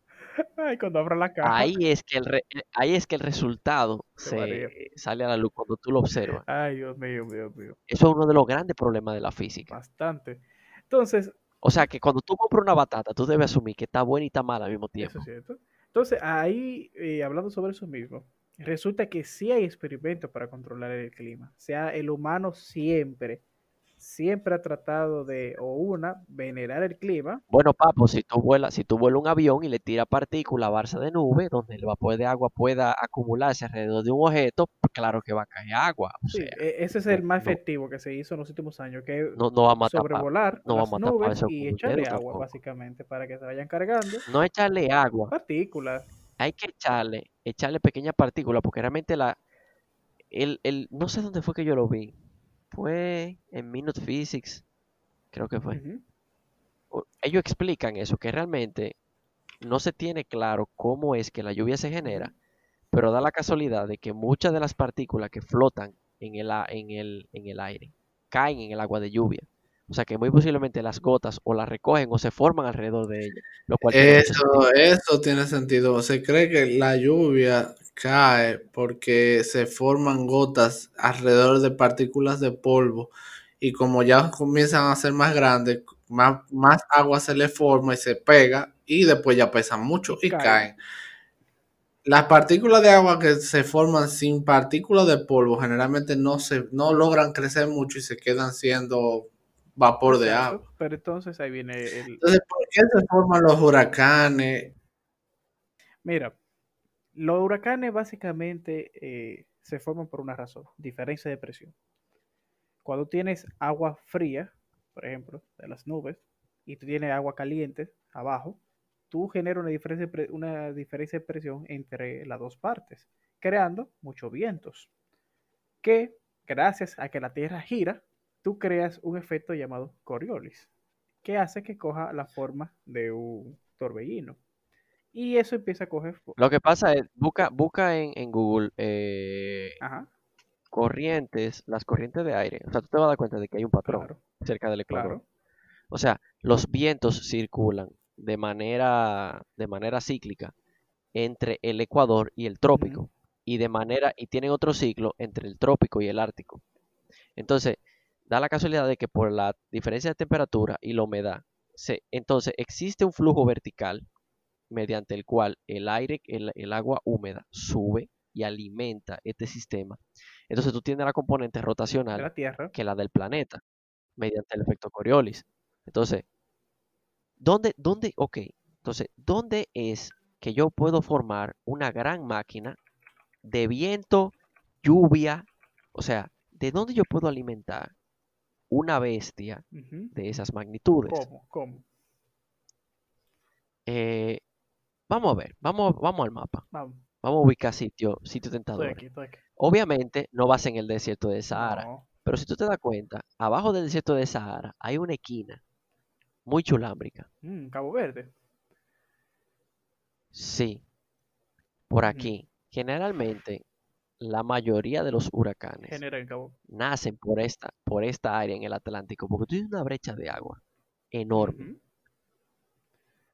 Ay, cuando abra la caja. Ahí es que el, re- eh, ahí es que el resultado Qué María. se sale a la luz cuando tú lo observas. Ay, Dios mío, Dios mío. Eso es uno de los grandes problemas de la física. Bastante. Entonces, O sea que cuando tú compras una batata, tú debes asumir que está buena y está mala al mismo eso tiempo. es cierto. Entonces, ahí, eh, hablando sobre eso mismo, resulta que sí hay experimentos para controlar el clima. O sea, el humano siempre, siempre ha tratado de, o una, venerar el clima. Bueno, papo, si tú vuelas, si tú vuelas un avión y le tiras partículas a barza de nube, donde el vapor de agua pueda acumularse alrededor de un objeto, pues claro que va a caer agua. O Sí, sea, e- ese es el más no- efectivo que se hizo en los últimos años, que no, no va a matar sobrevolar no va a matar nubes y echarle agua, básicamente, para que se vayan cargando No echarle agua, partículas. hay que echarle, echarle pequeñas partículas, porque realmente la, el, el, no sé dónde fue que yo lo vi, fue en Minute Physics, creo que fue. Ellos explican eso, que realmente no se tiene claro cómo es que la lluvia se genera, pero da la casualidad de que muchas de las partículas que flotan en el, en el, en el aire caen en el agua de lluvia. O sea que muy posiblemente las gotas o las recogen o se forman alrededor de ella, lo cual tiene. Eso, eso tiene sentido. Se cree que la lluvia cae porque se forman gotas alrededor de partículas de polvo y como ya comienzan a ser más grandes, más, más agua se le forma y se pega y después ya pesan mucho y Caen. caen. Las partículas de agua que se forman sin partículas de polvo generalmente no se no logran crecer mucho y se quedan siendo vapor de agua. Pero entonces ahí viene el... Entonces, ¿por qué se forman los huracanes? Mira, los huracanes básicamente eh, se forman por una razón, diferencia de presión. Cuando tienes agua fría, por ejemplo, de las nubes, y tú tienes agua caliente abajo, tú generas una diferencia, una diferencia de presión entre las dos partes, creando muchos vientos, que gracias a que la Tierra gira, tú creas un efecto llamado Coriolis, que hace que coja la forma de un torbellino. Y eso empieza a coger... fo- Lo que pasa es, busca, busca en, en Google eh, Ajá, corrientes, las corrientes de aire. O sea, tú te vas a dar cuenta de que hay un patrón claro, cerca del Ecuador. claro. O sea, los vientos circulan de manera, de manera cíclica entre el Ecuador y el trópico. y de manera y tienen otro ciclo entre el trópico y el ártico. Entonces, da la casualidad de que por la diferencia de temperatura y la humedad, se, entonces existe un flujo vertical mediante el cual el aire, el, el agua húmeda sube y alimenta este sistema. Entonces tú tienes la componente De rotacional la Tierra. que la del planeta, mediante el efecto Coriolis. Entonces, ¿dónde, dónde, ok, entonces, ¿dónde es que yo puedo formar una gran máquina de viento, lluvia? O sea, ¿de dónde yo puedo alimentar una bestia de esas magnitudes? ¿Cómo? ¿Cómo? Eh, vamos a ver, vamos, vamos al mapa. Vamos. Vamos a ubicar sitio, sitio Estoy tentadores. aquí, estoy aquí. Obviamente no vas en el desierto de Sahara, No. pero si tú te das cuenta, abajo del desierto de Sahara hay una esquina muy chulámbrica. Mm, Cabo Verde. Sí, por aquí. Generalmente, la mayoría de los huracanes nacen por esta, por esta área en el Atlántico, porque tú tienes una brecha de agua enorme,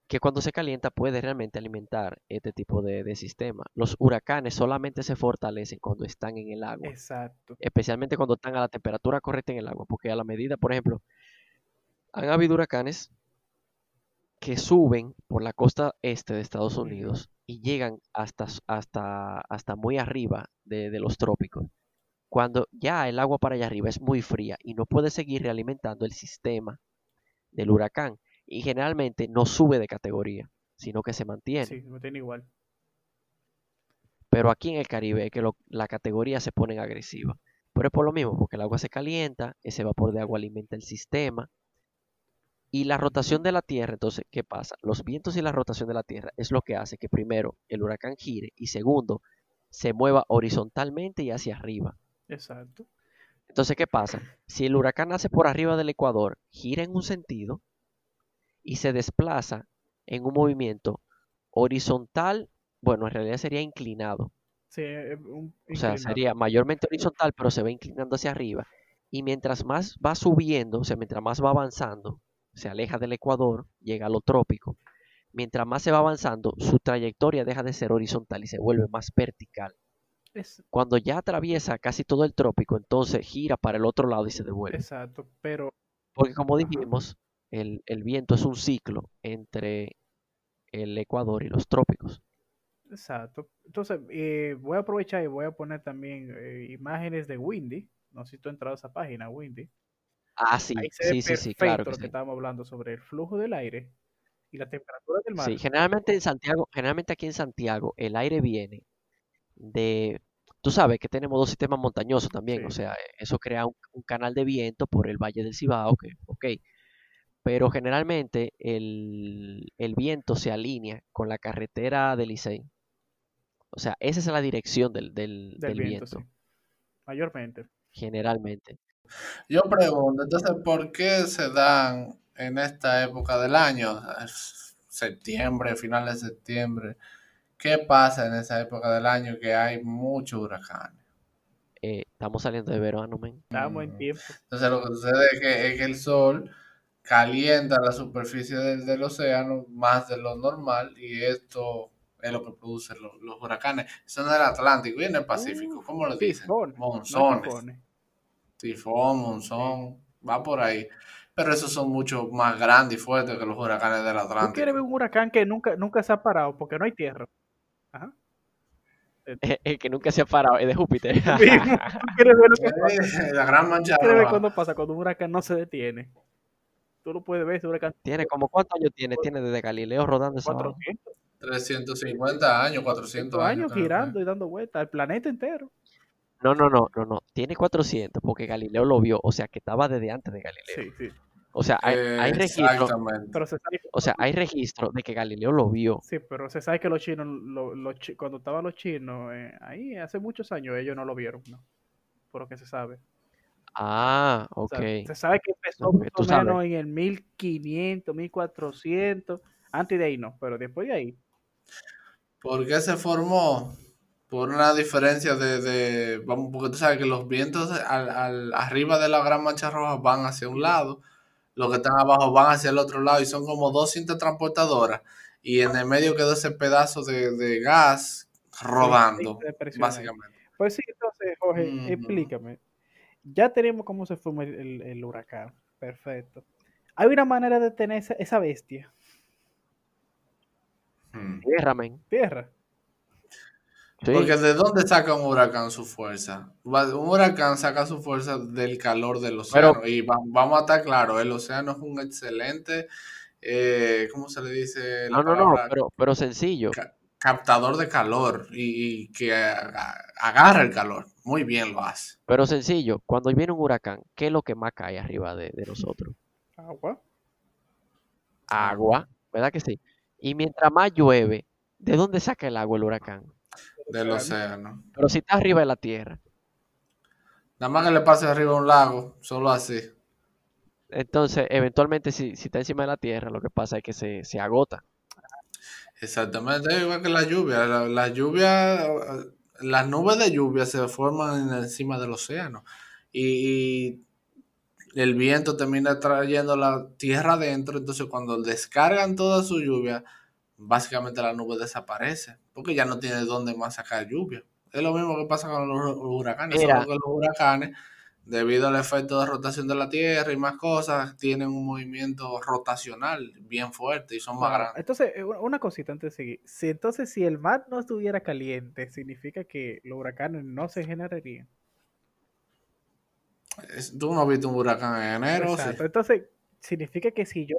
que cuando se calienta puede realmente alimentar este tipo de, de sistema. Los huracanes solamente se fortalecen cuando están en el agua, Exacto. especialmente cuando están a la temperatura correcta en el agua, porque a la medida, por ejemplo, han habido huracanes que suben por la costa este de Estados. Unidos y llegan hasta, hasta, hasta muy arriba de, de los trópicos. Cuando ya el agua para allá arriba es muy fría y no puede seguir realimentando el sistema del huracán. Y generalmente no sube de categoría, sino que se mantiene. Sí, me tiene igual. Pero aquí en el Caribe es que lo- la categoría se pone agresiva. Pero es por lo mismo, porque el agua se calienta, ese vapor de agua alimenta el sistema. Y la rotación de la Tierra, entonces, ¿qué pasa? Los vientos y la rotación de la Tierra es lo que hace que primero el huracán gire y segundo se mueva horizontalmente y hacia arriba. Exacto. Entonces, ¿qué pasa? Si el huracán nace por arriba del Ecuador, gira en un sentido y se desplaza en un movimiento horizontal, bueno, en realidad sería inclinado. Sí, eh, un O sea, inclinado. sería mayormente horizontal, pero se va inclinando hacia arriba. Y mientras más va subiendo, o sea, mientras más va avanzando, se aleja del Ecuador, llega a lo trópico. Mientras más se va avanzando, su trayectoria deja de ser horizontal y se vuelve más vertical. Es- Cuando ya atraviesa casi todo el trópico, entonces gira para el otro lado y se devuelve. exacto. Pero Porque como dijimos, el, el viento es un ciclo entre el Ecuador y los trópicos. Exacto. Entonces, eh, voy a aprovechar y voy a poner también eh, imágenes de Windy. No sé si tú has entrado a esa página, Windy. Ah, sí, Ahí se ve sí, sí, sí, claro que lo que sí. estábamos hablando sobre el flujo del aire y la temperatura del mar. Sí, generalmente en Santiago, generalmente aquí en Santiago, el aire viene de, tú sabes que tenemos dos sistemas montañosos también, o sea, eso crea un, un canal de viento por el Valle del Cibao, que, ok, pero generalmente el, el viento se alinea con la carretera del Licey. O sea, esa es la dirección del, del, del del viento, viento, sí. Mayormente. generalmente. Yo pregunto, entonces, ¿por qué se dan en esta época del año, Es septiembre, finales de septiembre? ¿Qué pasa en esa época del año que hay muchos huracanes? Eh, estamos saliendo de verano, men. Estamos en Mm. tiempo. Entonces, lo que sucede es que, es que el sol calienta la superficie del, del océano más de lo normal y esto es lo que produce los, los huracanes. Son del Atlántico y en el Pacífico, Uf, ¿cómo lo dicen? Monzones. Tifón, monzón, va por ahí. Pero esos son mucho más grandes y fuertes que los huracanes del ¿Tú quieres Atlántico. ver un huracán que nunca, nunca se ha parado porque no hay tierra? Ajá. El que nunca se ha parado es de Júpiter. ¿Tú quieres ver lo que pasa? Eh, La gran mancha ¿Tú quieres ver roja. cuándo pasa? Cuando un huracán no se detiene. Tú lo puedes ver, ese huracán Tiene como cuántos años tiene, tiene desde Galileo rodando esa vaina? 400 350 años, 400 años. años girando y dando vueltas al planeta entero. No, no, no, no, no. Tiene 400 porque Galileo lo vio, o sea que estaba desde antes de Galileo. Sí, sí. O sea, hay, hay Eh, registro, Exactamente. Pero se sabe, o sea, hay registro de que Galileo lo vio. sí, pero se sabe que los chinos, lo- cuando estaban los chinos eh, ahí hace muchos años, ellos no lo vieron, ¿no? Por lo que se sabe. Ah, O ok. sea, se sabe que empezó más o sabes. menos en el 1500, 1400. Antes de ahí no, pero después de ahí. ¿Por qué se formó? Por una diferencia de, de- vamos, porque tú sabes que los vientos al, al- arriba de la gran mancha roja van hacia un lado, los que están abajo van hacia el otro lado y son como dos cintas transportadoras y en el medio quedó ese pedazo de, de gas rodando, de presión ahí. básicamente. Pues sí, entonces, Jorge, explícame. Ya tenemos cómo se forma el, el- el huracán. Perfecto. ¿Hay una manera de tener esa, esa bestia? Mm. Tierra, men. Tierra. Sí. Porque ¿de dónde saca un huracán su fuerza? Un huracán saca su fuerza del calor del océano. y va- vamos a estar claros, el océano es un excelente, eh, ¿cómo se le dice? la No, no, no, pero, pero sencillo. Ca- captador de calor y, y que a- agarra el calor. Muy bien lo hace. Pero sencillo. Cuando viene un huracán, ¿qué es lo que más cae arriba de, de nosotros? Agua. Agua, ¿verdad que sí? Y mientras más llueve, ¿de dónde saca el agua el huracán? Del océano. Pero si está arriba de la tierra. Nada más que le pase arriba un lago, solo así. Entonces, eventualmente, si, si está encima de la tierra, lo que pasa es que se, se agota. Exactamente, igual que la lluvia. La, la lluvia, las nubes de lluvia se forman en- encima del océano. Y, y el viento termina trayendo la tierra adentro. Entonces, cuando descargan toda su lluvia, básicamente la nube desaparece. Porque ya no tiene dónde más sacar lluvia. Es lo mismo que pasa con los huracanes. Mira. Solo que los huracanes, debido al efecto de rotación de la tierra y más cosas, tienen un movimiento rotacional bien fuerte y son más grandes. Entonces, eh, una cosita antes de seguir. Si entonces, si el mar no estuviera caliente, significa que los huracanes no se generarían. Tú no has visto un huracán en enero, sí. Exacto. Entonces, significa que si yo.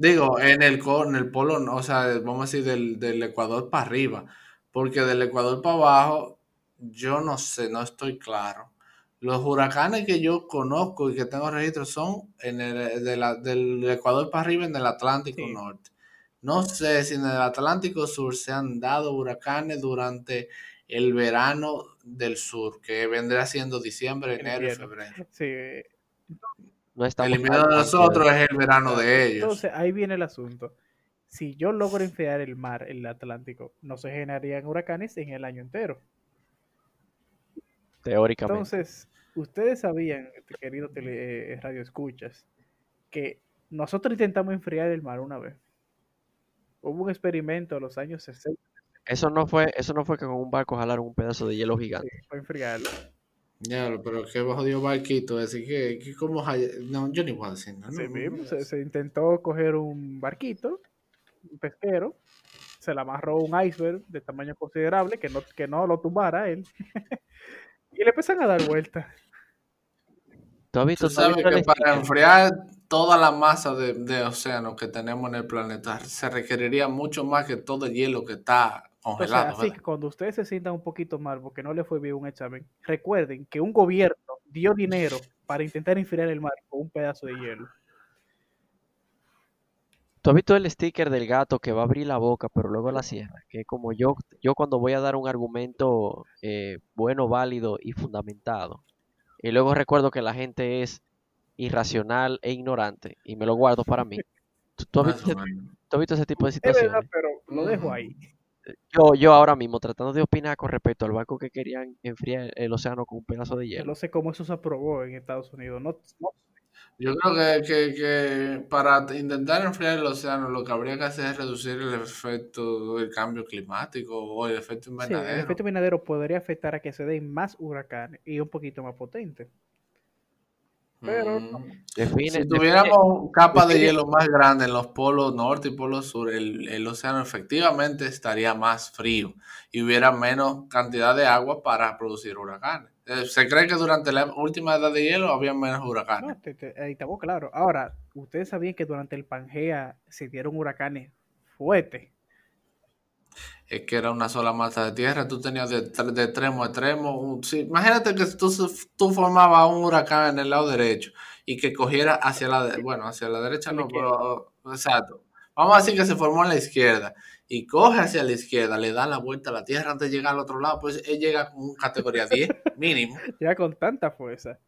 Digo, en el, en el polo, no, o sea, vamos a decir del, del Ecuador para arriba, porque del Ecuador para abajo, yo no sé, no estoy claro. Los huracanes que yo conozco y que tengo registro son en el, de la- del Ecuador para arriba en el Atlántico Sí. Norte. No sé si en el Atlántico Sur se han dado huracanes durante el verano del sur, que vendrá siendo diciembre, enero y febrero. Sí, No El estamos invierno al de nosotros es el verano de ellos. Entonces, ahí viene el asunto. Si yo logro enfriar el mar, el Atlántico, no se generarían huracanes en el año entero. teóricamente. Entonces, ustedes sabían, queridos tele, eh, radioescuchas, que nosotros intentamos enfriar el mar una vez. Hubo un experimento en los años 60 Eso no fue, eso no fue que con un barco jalaron un pedazo de hielo gigante. para enfriarlo. Ya, pero qué jodido barquito ese, que, que como no, yo ni voy a decir, no, Sí no, mismo, no, se, se intentó coger un barquito, un pesquero, se le amarró un iceberg de tamaño considerable que no, que no lo tumbara él. y le empiezan a dar vueltas. ¿Tú has visto, Tú tú has sabes visto que para enfriar toda la masa de, de océano que tenemos en el planeta se requeriría mucho más que todo el hielo que está Entonces, congelado. así que cuando ustedes se sientan un poquito mal porque no le fue bien un examen, recuerden que un gobierno dio dinero para intentar enfriar el mar con un pedazo de hielo. ¿Tú has visto el sticker del gato que va a abrir la boca pero luego la cierra? Que como yo, yo cuando voy a dar un argumento eh, bueno, válido y fundamentado, y luego recuerdo que la gente es irracional e ignorante y me lo guardo para mí. ¿Tú, tú has, Más visto tú has visto ese tipo de Es verdad, situaciones? pero lo dejo ahí. Yo, yo ahora mismo tratando de opinar con respecto al barco que querían enfriar el océano con un pedazo de Yo hielo. no sé cómo eso se aprobó en Estados Unidos. No, no- Yo creo que, que, que para intentar enfriar el océano lo que habría que hacer es reducir el efecto del cambio climático o el efecto sí, el invernadero. efecto invernadero podría afectar a que se den más huracanes y un poquito más potentes. Pero. Mm. Define, Si define- tuviéramos capas de hielo más grandes en los polos norte y polos sur, el, el océano efectivamente estaría más frío y hubiera menos cantidad de agua para producir huracanes. Eh, Se cree que durante la última edad de hielo había menos huracanes. No, te- te- ahí estamos claro. Ahora, ustedes sabían que durante el Pangea se dieron huracanes fuertes. Es que era una sola masa de tierra, tú tenías de, de extremo a extremo. un- sí, imagínate que tú, tú formabas un huracán en el lado derecho y que cogiera hacia la, de- bueno, hacia la derecha no, pero exacto. Vamos a decir que se formó en la izquierda y coge hacia la izquierda, le da la vuelta a la tierra antes de llegar al otro lado, pues él llega con categoría 10 mínimo. Ya con tanta fuerza.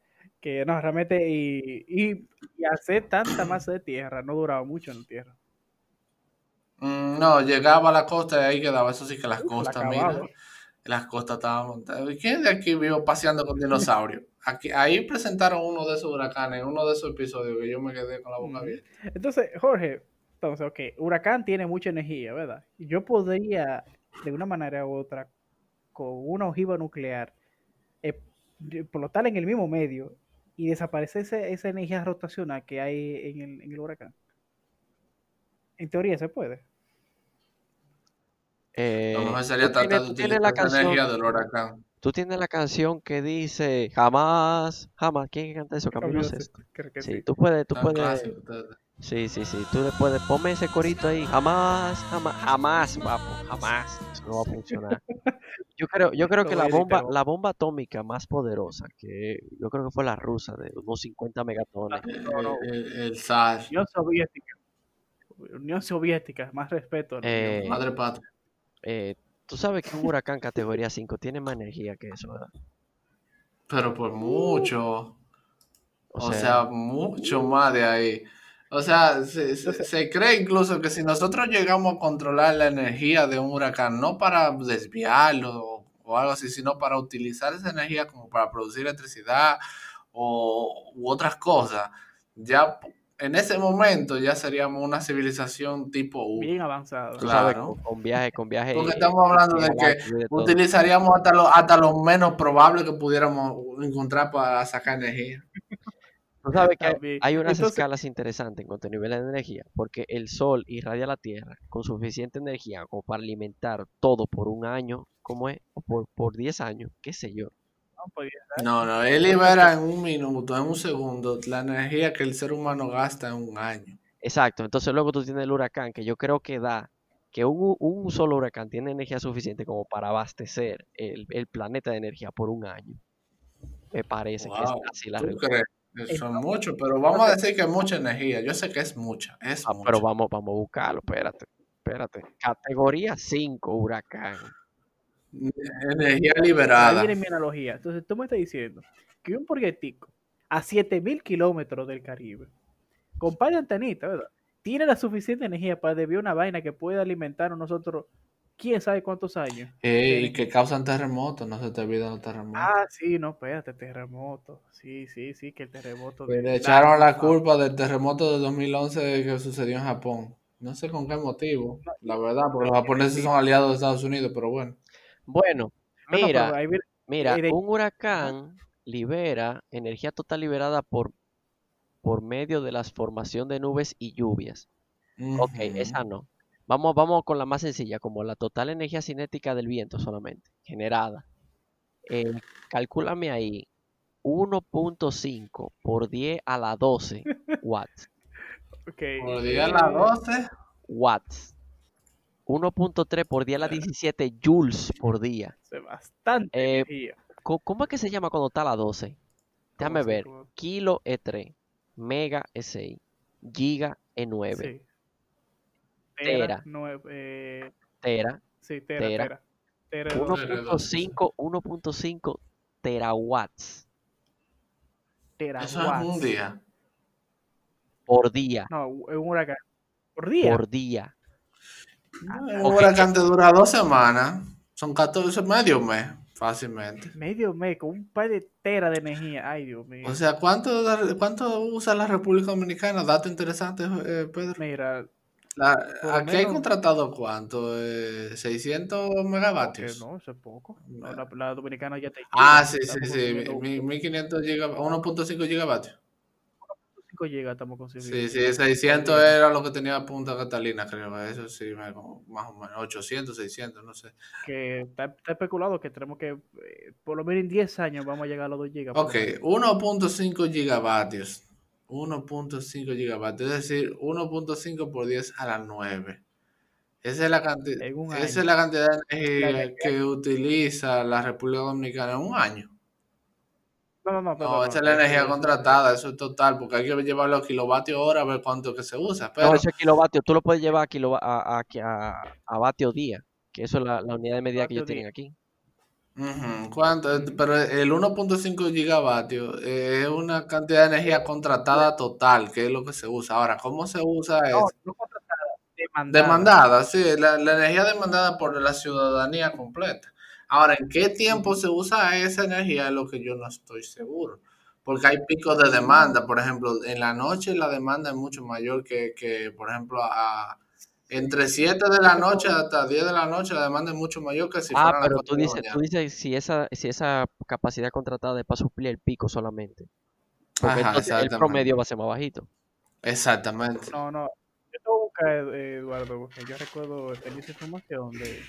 Que no, realmente, y, y, y hacer tanta masa de tierra no duraba mucho en la tierra. Mm, No, llegaba a la costa y ahí quedaba. Eso sí que las la costas, mira, las costas estaban montadas. ¿Y ¿Quién de aquí vivo paseando con dinosaurios? Aquí, ahí presentaron uno de esos huracanes, uno de esos episodios que yo me quedé con la boca abierta. Entonces, Jorge, entonces, ok, huracán tiene mucha energía, ¿verdad? Yo podría, de una manera u otra, con una ojiva nuclear, eh, explotar en el mismo medio y desaparecer ese- esa energía rotacional que hay en el, en el huracán? En teoría se puede. Eh, tienes- de tú tienes la esa energía canción, del huracán. tú tienes la canción que dice jamás, jamás. ¿Quién canta eso? Camilo Sesto. Sí, sí. tú puedes, tú Ah, puedes. clásico. Sí, sí, sí. Tú le puedes, ponme ese corito ahí. Jamás, jamás, jamás, papo, jamás. Eso no va a funcionar. Yo creo, yo creo que la bomba, la bomba atómica más poderosa, que yo creo que fue la rusa, de unos 50 megatones. No, no. El, el, el zar, Unión Soviética. Unión Soviética, más respeto. Eh, madre patria. Eh, tú sabes que un huracán categoría 5 tiene más energía que eso, ¿verdad? Pero por mucho. O O sea, sea, mucho más de ahí. O sea, se, se- Entonces- se cree incluso que si nosotros llegamos a controlar la energía de un huracán, no para desviarlo o, o algo así, sino para utilizar esa energía como para producir electricidad o u otras cosas, ya en ese momento ya seríamos una civilización tipo U. Bien sabes, claro. con, con viaje, con viaje. Porque estamos hablando de que de. Utilizaríamos hasta lo, hasta lo menos probable que pudiéramos encontrar para sacar energía. Tú sabes que hay unas Entonces- escalas interesantes en cuanto a nivel de energía, porque el Sol irradia a la Tierra con suficiente energía como para alimentar todo por un año, como es, o por, por 10 años, qué sé yo. No, podía No, no, él libera en un minuto, en un segundo, la energía que el ser humano gasta en un año. Exacto, entonces luego tú tienes el huracán, que yo creo que da, que un, un solo huracán tiene energía suficiente como para abastecer el, el planeta de energía por un año. Me parece que es Wow, así la ¿tú relación. crees? Eso es mucho, pero vamos a decir que es mucha energía. Yo sé que es mucha, es Ah, mucha. pero vamos, vamos a buscarlo, espérate, espérate. Categoría 5, huracán. Energía Ahí liberada. viene mi analogía. Entonces, tú me estás diciendo que un proyectico a 7000 kilómetros del Caribe, con par de antenitas, ¿verdad? Tiene la suficiente energía para desviar una vaina que puede alimentar a nosotros quién sabe cuántos años. Eh, y que causan terremotos, no se te olviden los terremotos. Ah, sí, no, espérate, terremoto. Sí, sí, sí, que el terremoto. Que de- le echaron la culpa del terremoto de 2011 que sucedió en Japón. No sé con qué motivo, la verdad, porque los japoneses son aliados de Estados Unidos, pero bueno. Bueno, no, no, mira, Mira, de- un huracán libera energía total liberada por, por medio de la formación de nubes y lluvias. Ok, Ujú. esa no. Vamos, vamos con la más sencilla, como la total energía cinética del viento solamente, generada. Eh, calcúlame ahí 1.5 por 10 a la 12 watts. ok, Por día a las eh, 12. Watts. 1.3 por 10 a la 17 joules por día. es bastante Eh, ¿Cómo es que se llama cuando está a la 12? Déjame ¿Cómo se ver. Kilo es 3, mega es 6, giga es 9, Sí. Tera. nueve, eh, tera, sí, tera, Tera. tera. Tera de dos- 1.5, 1.5 terawatts Eso es un terawatts. día. por día, No, es un huracán. Por día. por día. Un Ok. huracán te dura dos semanas. Son 14, medio mes, fácilmente. Medio mes con un par de tera de energía. Ay, Dios mío. O sea, ¿cuánto, cuánto usa la República Dominicana? Dato interesante, eh, Pedro. Mira, La- aquí hay menos- contratado cuánto? Eh, 600 que megavatios. no, eso es poco. No, la, la dominicana ya está. Ah, sí, sí, sí. consumiendo mi- 1500 giga- 1.5 gigavatios. 5 gigas estamos consumiendo. Sí, sí, 600 era lo que tenía Punta Catalina, creo. Eso sí, más o menos. 800, 600, no sé. Que está, está especulado que tenemos que, eh, por lo menos en 10 años vamos a llegar a los 2 gigas. por Ok, lo menos. 1.5 gigavatios. 1.5 gigavatios, es decir, 1.5 por 10 a la 9. Esa es la, canti- En un esa es la cantidad de energía. que utiliza la República Dominicana en un año. No, no, no. No, no, esa es la energía eso- contratada, eso es total, porque hay que llevarlo a kilovatios hora a ver cuánto que se usa. No, Pero, ese kilovatio, tú lo puedes llevar a, kilova- a, a, a, a vatio día, que eso es la, la unidad de medida que ellos tienen aquí. ¿cuánto? Pero el 1.5 gigavatios es una cantidad de energía contratada total, que es lo que se usa. Ahora, ¿cómo se usa No, eso? no contratada, demandada. Demandada, sí, la, la energía demandada por la ciudadanía completa. Ahora, ¿en qué tiempo se usa esa energía? Es lo que yo no estoy seguro. Porque hay picos de demanda. Por ejemplo, en la noche la demanda es mucho mayor que, que por ejemplo, a, entre 7 de la noche hasta 10 de la noche la demanda es mucho mayor que si Ah, pero 4 tú dices, tú dices si esa, si esa capacidad contratada es para suplir el pico solamente. Porque Ajá, entonces el promedio va a ser más bajito. Exactamente. No, no. Yo te voy a buscar, eh, Eduardo, porque yo recuerdo tener esa información de, de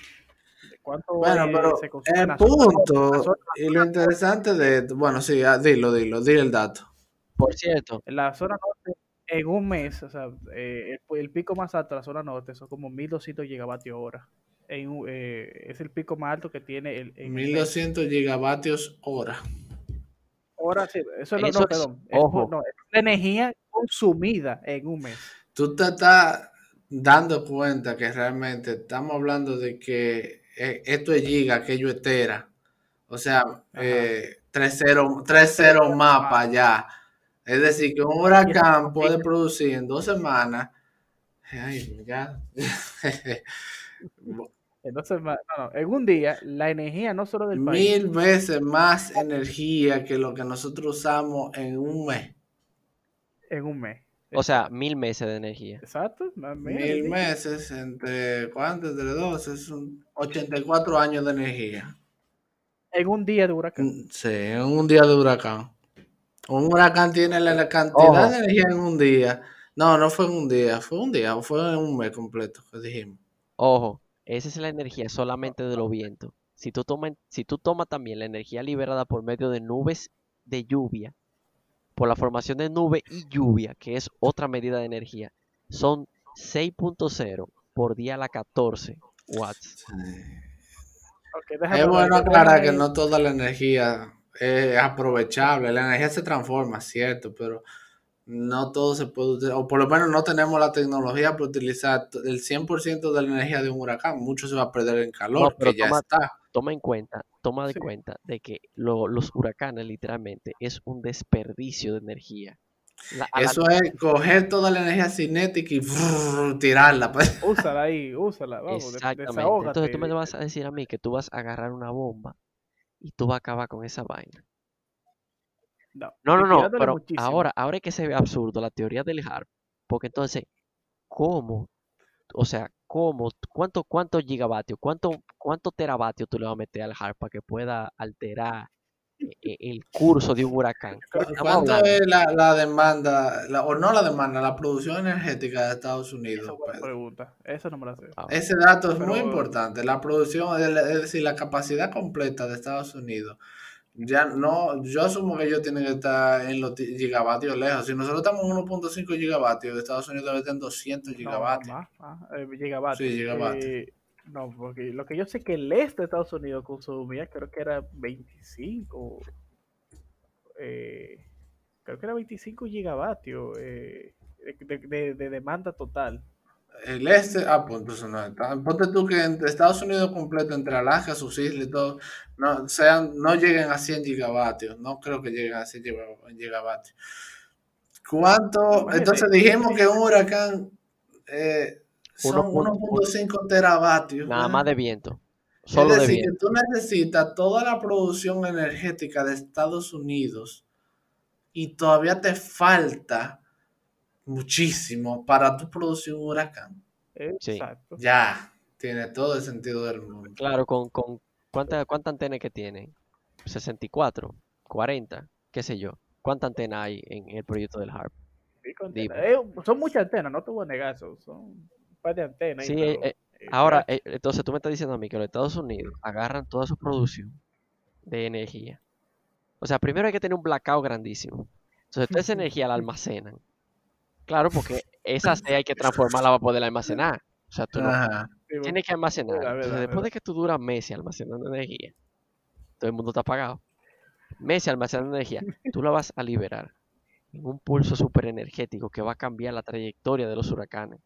cuánto Bueno, pero se consume en el punto y lo interesante de esto, bueno, sí, ah, dilo, dilo, di el dato. Por cierto, en la zona norte, en un mes, o sea, eh, el, el pico más alto de la zona norte son como 1200 gigavatios hora. En eh, es el pico más alto que tiene el, en el mes. 1200 gigavatios hora. Hora, sí, eso es lo- Eso no, es- perdón. es- ojo. no, es la energía consumida en un mes. Tú te estás dando cuenta que realmente estamos hablando de que eh, esto es giga, aquello es tera. O sea, eh, 3-0 3-0 más para allá. Es decir, que un huracán puede producir en dos semanas. Ay, ya. Entonces, ma- no, no, en un día, la energía no solo del país, mil veces más energía que lo que nosotros usamos en un mes. en un mes. O sea, mil meses de energía. Exacto. Mil meses entre cuánto, entre dos, es un 84 años de energía. En un día de huracán. Mm, Sí, en un día de huracán. Un huracán tiene la, la cantidad Ojo. de energía en un día. No, no fue en un día, fue un día, fue en un mes completo, que dijimos. Ojo, esa es la energía solamente de los vientos. Si tú tomas, si tú tomas también la energía liberada por medio de nubes de lluvia, por la formación de nube y lluvia, que es otra medida de energía, son 6.0 por día a la 14 watts. Es bueno aclarar que no toda la energía es aprovechable. La energía se transforma, cierto, pero no todo se puede utilizar, o por lo menos no tenemos la tecnología para utilizar el 100% de la energía de un huracán. Mucho se va a perder en calor, No, pero que ya toma- está. Toma en cuenta, toma de Sí. cuenta de que lo- los huracanes literalmente es un desperdicio de energía. La- a la- Eso es coger toda la energía cinética y brrr, tirarla. pues. Úsala ahí, úsala, vamos, Exactamente. desahógate. Entonces tú me vas a decir a mí que tú vas a agarrar una bomba y tú vas a acabar con esa vaina. No, No, no, pero muchísimo. ahora, ahora es que se ve absurdo la teoría del HARP, porque entonces, ¿cómo? O sea, ¿cómo? ¿Cuánto, cuánto gigavatios, cuánto, cuánto teravatios tú le vas a meter al HARP para que pueda alterar eh, eh, el curso de un huracán? ¿Cu- Estamos ¿Cuánto es la, la demanda, la- o no la demanda, la producción energética de Estados Esa Unidos? es buena Pedro? pregunta. Eso no me la sé. Ah, Ese dato es muy importante. La producción, es decir, la capacidad completa de Estados Unidos. Ya no, yo asumo que ellos tienen que estar en los ti- gigavatios lejos. Si nosotros estamos en 1.5 gigavatios, Estados Unidos debe estar en 200 No, gigavatios. más, más, eh, gigavatios. Sí, gigavatios. Eh, no, porque lo que yo sé que el este de Estados Unidos consumía, creo que era 25. eh, creo que era 25 gigavatios eh, de, de- de demanda total. El este, ah, pues entonces no está. Ponte tú que entre Estados Unidos completo, entre Alaska, sus islas y todo, no, sean, no lleguen a 100 gigavatios. No creo que lleguen a 100 giga- gigavatios. ¿Cuánto? Entonces dijimos que un huracán eh, son Uno punto- 1.5 teravatios. Nada ¿verdad? más de viento. Es Solo de decir, viento. que tú necesitas toda la producción energética de Estados Unidos y todavía te falta muchísimo para tu producir un huracán. Sí. Exacto. Ya, tiene todo el sentido del mundo. Claro, con, con ¿cuánta, cuánta antena que tiene? 64, 40, qué sé yo. ¿Cuánta antena hay en el proyecto del HARP? Sí. Eh, son muchas antenas, no te voy a negar eso. Son un par de antenas. Sí, eh, eh, Ahora, eh, entonces tú me estás diciendo a mí que los Estados Unidos agarran toda su producción de energía. O sea, primero hay que tener un blackout grandísimo. Entonces, toda esa energía la almacenan. Claro, porque esa sí hay que transformarla para poderla almacenar. O sea, tú no tienes que almacenar. Verdad, Entonces, verdad, después de que tú duras meses almacenando energía, todo el mundo está apagado. Meses almacenando energía, tú la vas a liberar en un pulso súper energético que va a cambiar la trayectoria de los huracanes.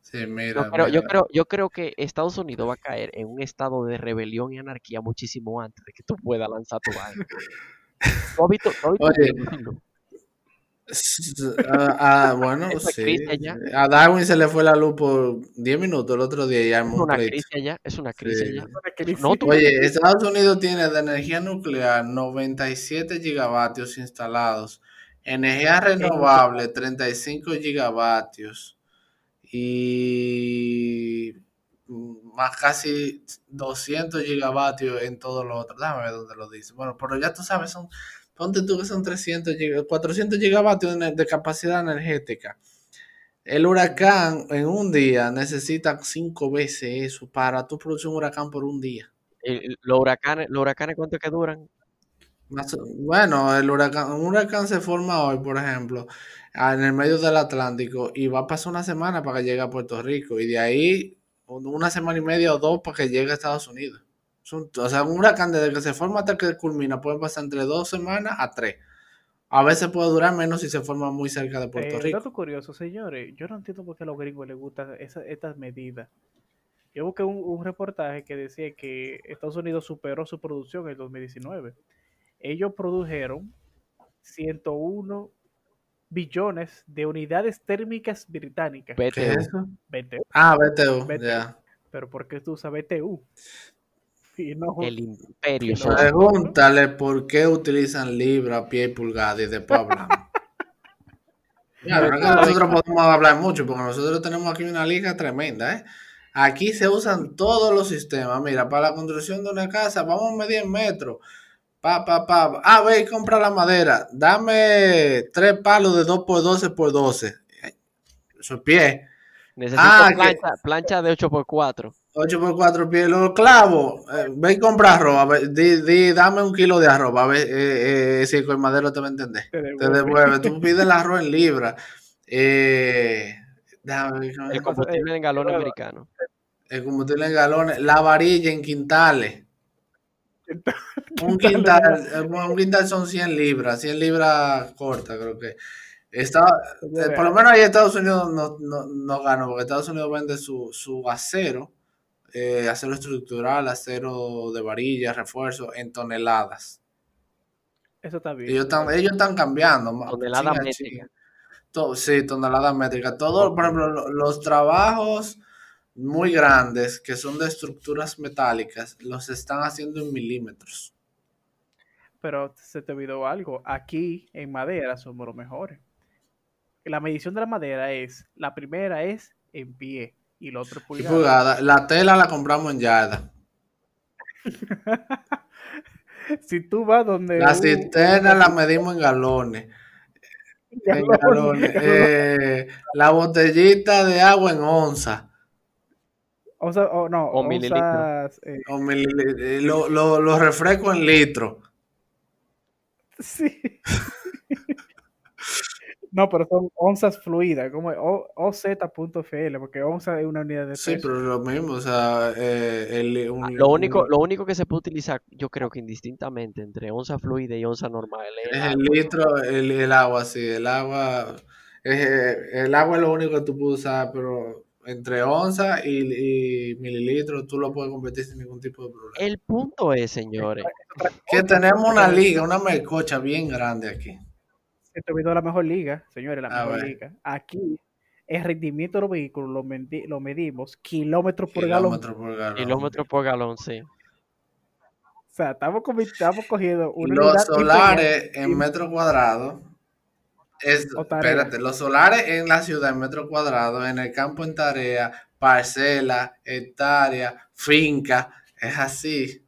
Sí, mira. Yo creo, yo, creo, yo creo que Estados Unidos va a caer en un estado de rebelión y anarquía muchísimo antes de que tú puedas lanzar tu vaina. ¿Tú has visto- tú has visto Oye, un video? S- Ah, ah, bueno, sí. A Darwin se le fue la luz por 10 minutos el otro día ya Es una crisis allá, es una crisis Sí. No, tú- Oye, Estados Unidos tiene de energía nuclear 97 gigavatios instalados, energía renovable 35 gigavatios y más casi 200 gigavatios en todos los otros. Déjame ver dónde lo dice. Bueno, pero ya tú sabes, son, ponte tú que son 300, 400 gigavatios de capacidad energética. El huracán en un día necesita cinco veces eso para tú producir un huracán por un día. ¿Los huracanes, los huracanes cuánto que duran? bueno, el huracán, un huracán se forma hoy, por ejemplo, en el medio del Atlántico y va a pasar una semana para que llegue a Puerto Rico y de ahí una semana y media o dos para que llegue a Estados Unidos. O sea, un huracán desde que se forma hasta que culmina puede pasar entre dos semanas a tres. A veces puede durar menos si se forma muy cerca de Puerto eh, Rico. Dato curioso, señores. Yo no entiendo por qué a los gringos les gustan estas medidas. Yo busqué un, reportaje que decía que Estados Unidos superó su producción en el 2019. Ellos produjeron 101 billones de unidades térmicas británicas. ¿Qué es eso? BTU. Ah, BTU. Pero ¿por qué tú usas BTU? el imperio. Pregúntale por qué utilizan libra, pie y pulgada y después hablamos. nosotros podemos hablar mucho porque nosotros tenemos aquí una liga tremenda, ¿eh? Aquí se usan todos los sistemas. Mira, para la construcción de una casa, vamos a medir metros. Pa, pa, pa. Ah, ve y compra la madera. Dame tres palos de 2 por 12 por 12. Eso es pie. Necesito ah, plancha, plancha de 8 por 4 8 por 4 pies, los clavos. Eh, ve y compra arroz. di, dame un kilo de arroz. A ver eh, eh, si el madero te va a entender. Te devuelve. Tú pides el arroz en libra. Eh, el combustible en galones americano. El combustible en galones. La varilla en quintales. un quintal, eh, un quintal son 100 libras. 100 libras corta, creo que. Está, por lo menos ahí Estados Unidos no, no, no ganó, porque Estados Unidos vende su, su acero eh, acero estructural, acero de varilla, refuerzo en toneladas. Eso está bien. Ellos están, ellos están cambiando. Toneladas métricas. sí, toneladas métricas. Todo, por ejemplo, los trabajos muy grandes que son de estructuras metálicas, los están haciendo en milímetros. Pero se te olvidó algo. Aquí en madera somos los mejores. La medición de la madera es, la primera es en pie y la otra pulgada. La tela la compramos en yarda. si tú vas donde... La cisterna la medimos en galones. En galones. Eh, la botellita de agua en onza. O sea, o no, o mililitros. Eh, eh, lo, lo, lo refresco en litro. Sí. No, pero son onzas fluidas, como OZ.fl, porque onza es una unidad de peso. Sí, pero lo mismo, o sea, eh, ah, lo, único, lo único que se puede utilizar, yo creo que indistintamente, entre onza fluida y onza normal. Es el, litro, el, agua, sí, el agua, el agua es lo único que tú puedes usar, pero entre onza y, mililitros tú lo puedes convertir sin ningún tipo de problema. El punto es, señores, que tenemos una liga, una mercocha bien grande aquí se te la mejor liga, señores, la mejor liga. Aquí, el rendimiento de los vehículos lo, medimos kilómetros por galón. Kilómetros por galón, sí. O sea, estamos, estamos cogiendo una Los solares en metro cuadrado. espérate, los solares en la ciudad en metro cuadrado, en el campo en tarea, parcela, hectárea, finca, es así.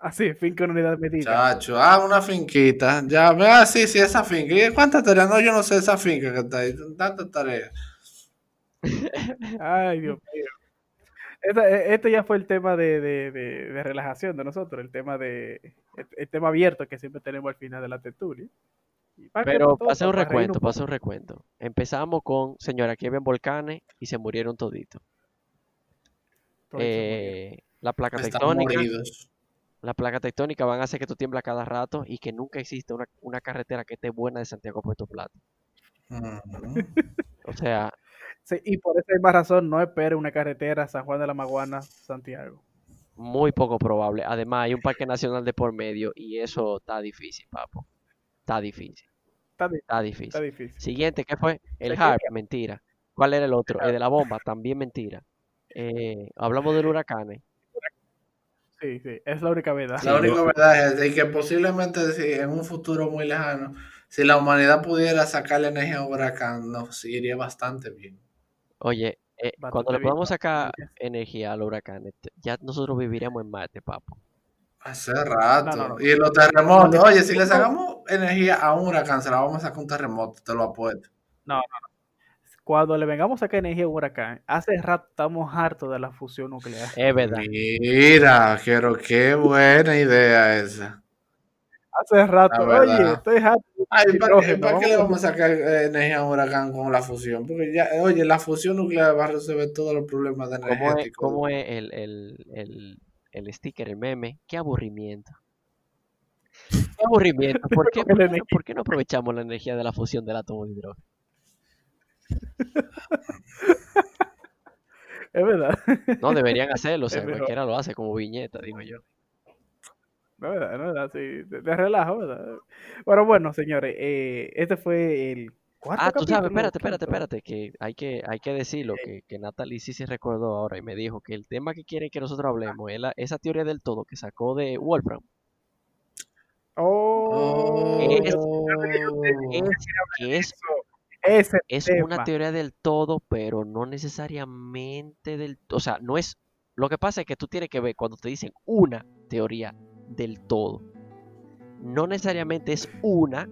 Así, finca en unidad medida. Chacho, ah, una finquita. Ya, vea, sí, sí, esa finca. ¿Y cuántas tareas? No, yo no sé esa finca que está ahí. Tantas tareas. Ay, Dios mío. Este, este, ya fue el tema de, de, de, relajación de nosotros, el tema de el, tema abierto que siempre tenemos al final de la tertulia. Pero pase un recuento, pase un recuento. Empezamos con, señora, aquí ven volcanes y se murieron toditos. Eh, la placa tectónica la placa tectónica van a hacer que tú tiemblas cada rato y que nunca existe una, carretera que esté buena de Santiago a Puerto Plata. o sea... y por esa misma razón no espere una carretera San Juan de la Maguana, Santiago. Muy poco probable. Además, hay un parque nacional de por medio y eso está difícil, papo. Está difícil. Está, difícil. Siguiente, ¿qué fue? El HARP, mentira. ¿Cuál era el otro? El de la bomba, también mentira. Eh, hablamos del huracán. Sí, sí, es la única verdad. La única verdad es que posiblemente en un futuro muy lejano, si la humanidad pudiera sacar la energía a un huracán, nos iría bastante bien. Oye, eh, Bastante cuando le bien, podamos sacar energía al huracán, este, ya nosotros viviremos en Marte, papo. Hace rato. No, no, no. Y los terremotos. Oye, si le sacamos energía a un huracán, se la vamos a sacar un terremoto, te lo apuesto. Cuando le vengamos a sacar energía a un huracán, hace rato estamos hartos de la fusión nuclear. Es verdad. Mira, pero qué buena idea esa. Hace rato, oye, estoy harto. de Ay, ¿para, qué, para qué le vamos a- sacar eh, energía a un huracán con la fusión? Porque ya, oye, la fusión nuclear va a resolver todos los problemas de ¿Cómo es, energéticos. cómo es el, el, el, el sticker, el meme? Qué aburrimiento. Qué aburrimiento. ¿Por qué, por qué no aprovechamos la energía de la fusión del átomo de hidrógeno? Es verdad, No, deberían hacerlo, o sea, cualquiera lo hace como viñeta, digo yo. es verdad, es verdad, sí, de, de relajo, ¿verdad? Pero bueno, señores, eh, este fue el cuarto Ah, tú sabes, espérate, espérate, espérate, que hay que, hay que decirlo, que, que Natalie sí se recordó ahora y me dijo que el tema que quiere que nosotros hablemos es la- esa teoría del todo que sacó de Wolfram. Oh, Es- Oh. Es, ese es tema. una teoría del todo, pero no necesariamente del O sea, no es... Lo que pasa es que tú tienes que ver cuando te dicen una teoría del todo. No necesariamente es una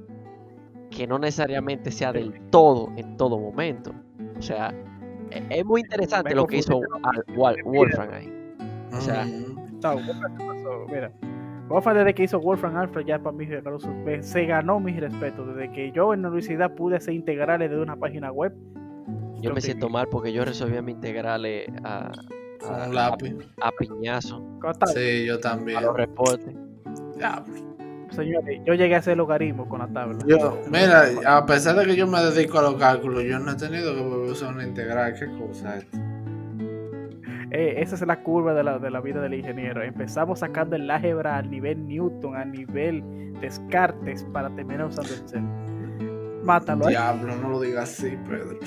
que no necesariamente sea del todo en todo momento. O sea, e- es muy interesante lo que hizo Wolfram ahí. O sea, Mm. Mira. Wolfram desde que hizo Wolfram Alpha ya para mí se ganó, mis respetos. Desde que yo en la universidad pude hacer integrales de una página web. yo me siento mal porque yo resolvía mi integrales a, a, un lápiz. a piñazo, Con tabla. Sí, yo también. a los reportes. Señores, yo llegué a hacer logaritmos con la tabla. Yo, mira, a pesar de que yo me dedico a los cálculos, yo no he tenido que a usar una integral. ¿Qué cosa es? esto? Eh, esa es la curva de la, de la vida del ingeniero. Empezamos sacando el álgebra al nivel Newton, a nivel Descartes, para terminar usando Excel. Mátalo. ¿eh? Diablo, no lo digas así, Pedro.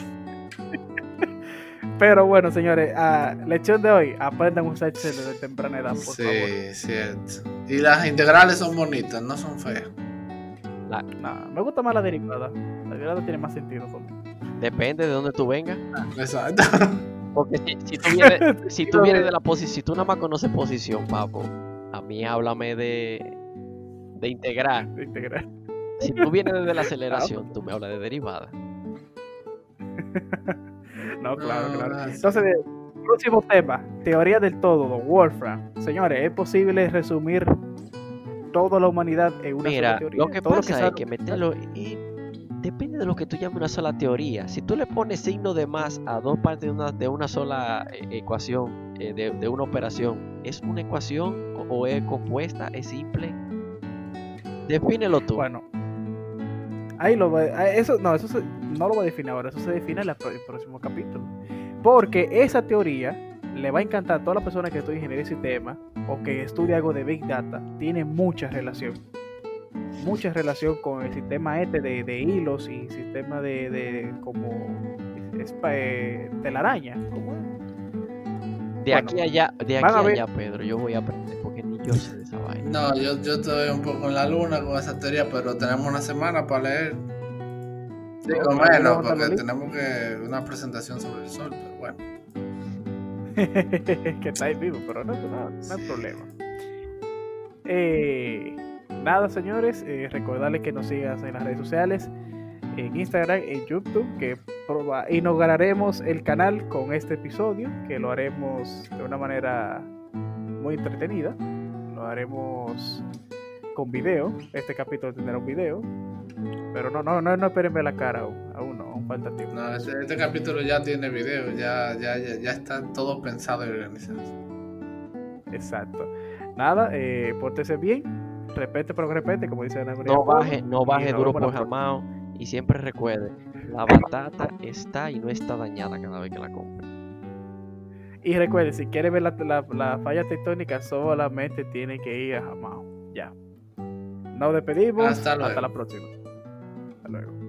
Pero bueno, señores, a lección de hoy, aprendan a usar Excel desde temprana edad, por favor. Sí, cierto. Y las integrales son bonitas, no son feas. Nah, me gusta más la derivada. La derivada tiene más sentido mí. Depende de dónde tú vengas. Exacto. Porque si, si tú vienes, si tú vienes lo de la posición, si tú nada más conoces posición, papo, a mí háblame de, de integrar. de integrar. Si tú vienes desde la aceleración, tú me hablas de derivada. No, claro, No, claro. Entonces, próximo tema, teoría del todo, don Wolfram. Señores, ¿es posible resumir toda la humanidad en una Mira, sola teoría? lo que Todo pasa es sabe- que meterlo. y depende de lo que tú llames una sola teoría. Si tú le pones signo de más a dos partes de una, de una sola eh, ecuación, eh, de, de una operación, ¿es una ecuación o, o es compuesta? ¿Es simple? Defínelo tú. Bueno, ahí lo voy, ah, eso no, eso se- no lo voy a definir ahora, eso se define en la el próximo capítulo. Porque esa teoría le va a encantar a toda la persona que estudia ingeniería de sistemas o que estudia algo de Big Data, tiene mucha relación. Mucha relación con el sistema este de, de hilos y sistema de, de como eh, telaraña. de bueno, aquí allá, de aquí allá, Pedro, yo voy a aprender porque ni yo sé de esa vaina. No, yo, yo estoy un poco en la luna con esa teoría, pero tenemos una semana para leer. Digo No, no, menos, no, no, porque tenemos que una presentación sobre el sol, pero bueno. que está ahí vivo, pero no, no, no hay problema. Eh, nada, señores, eh, recordarles que nos sigan en las redes sociales, en Instagram, en YouTube, que inauguraremos el canal con este episodio, que lo haremos de una manera muy entretenida. Lo haremos con video. Este capítulo tendrá un video. Pero no, no, no, no esperen ver la cara aún, aún no, aún falta tiempo. No, este, este capítulo ya tiene video, ya, ya, ya, ya está todo pensado y organizado. Exacto. Nada, eh, pórtese bien. Repete, pero repete, como dice Ana María No baje, no baje duro por jamao y siempre recuerde, la batata está y no está dañada cada vez que la compre. Y recuerde, si quiere ver la, la, la falla tectónica, solamente tiene que ir a Jamao. Ya. Nos despedimos. Hasta Hasta luego. la próxima. Hasta luego.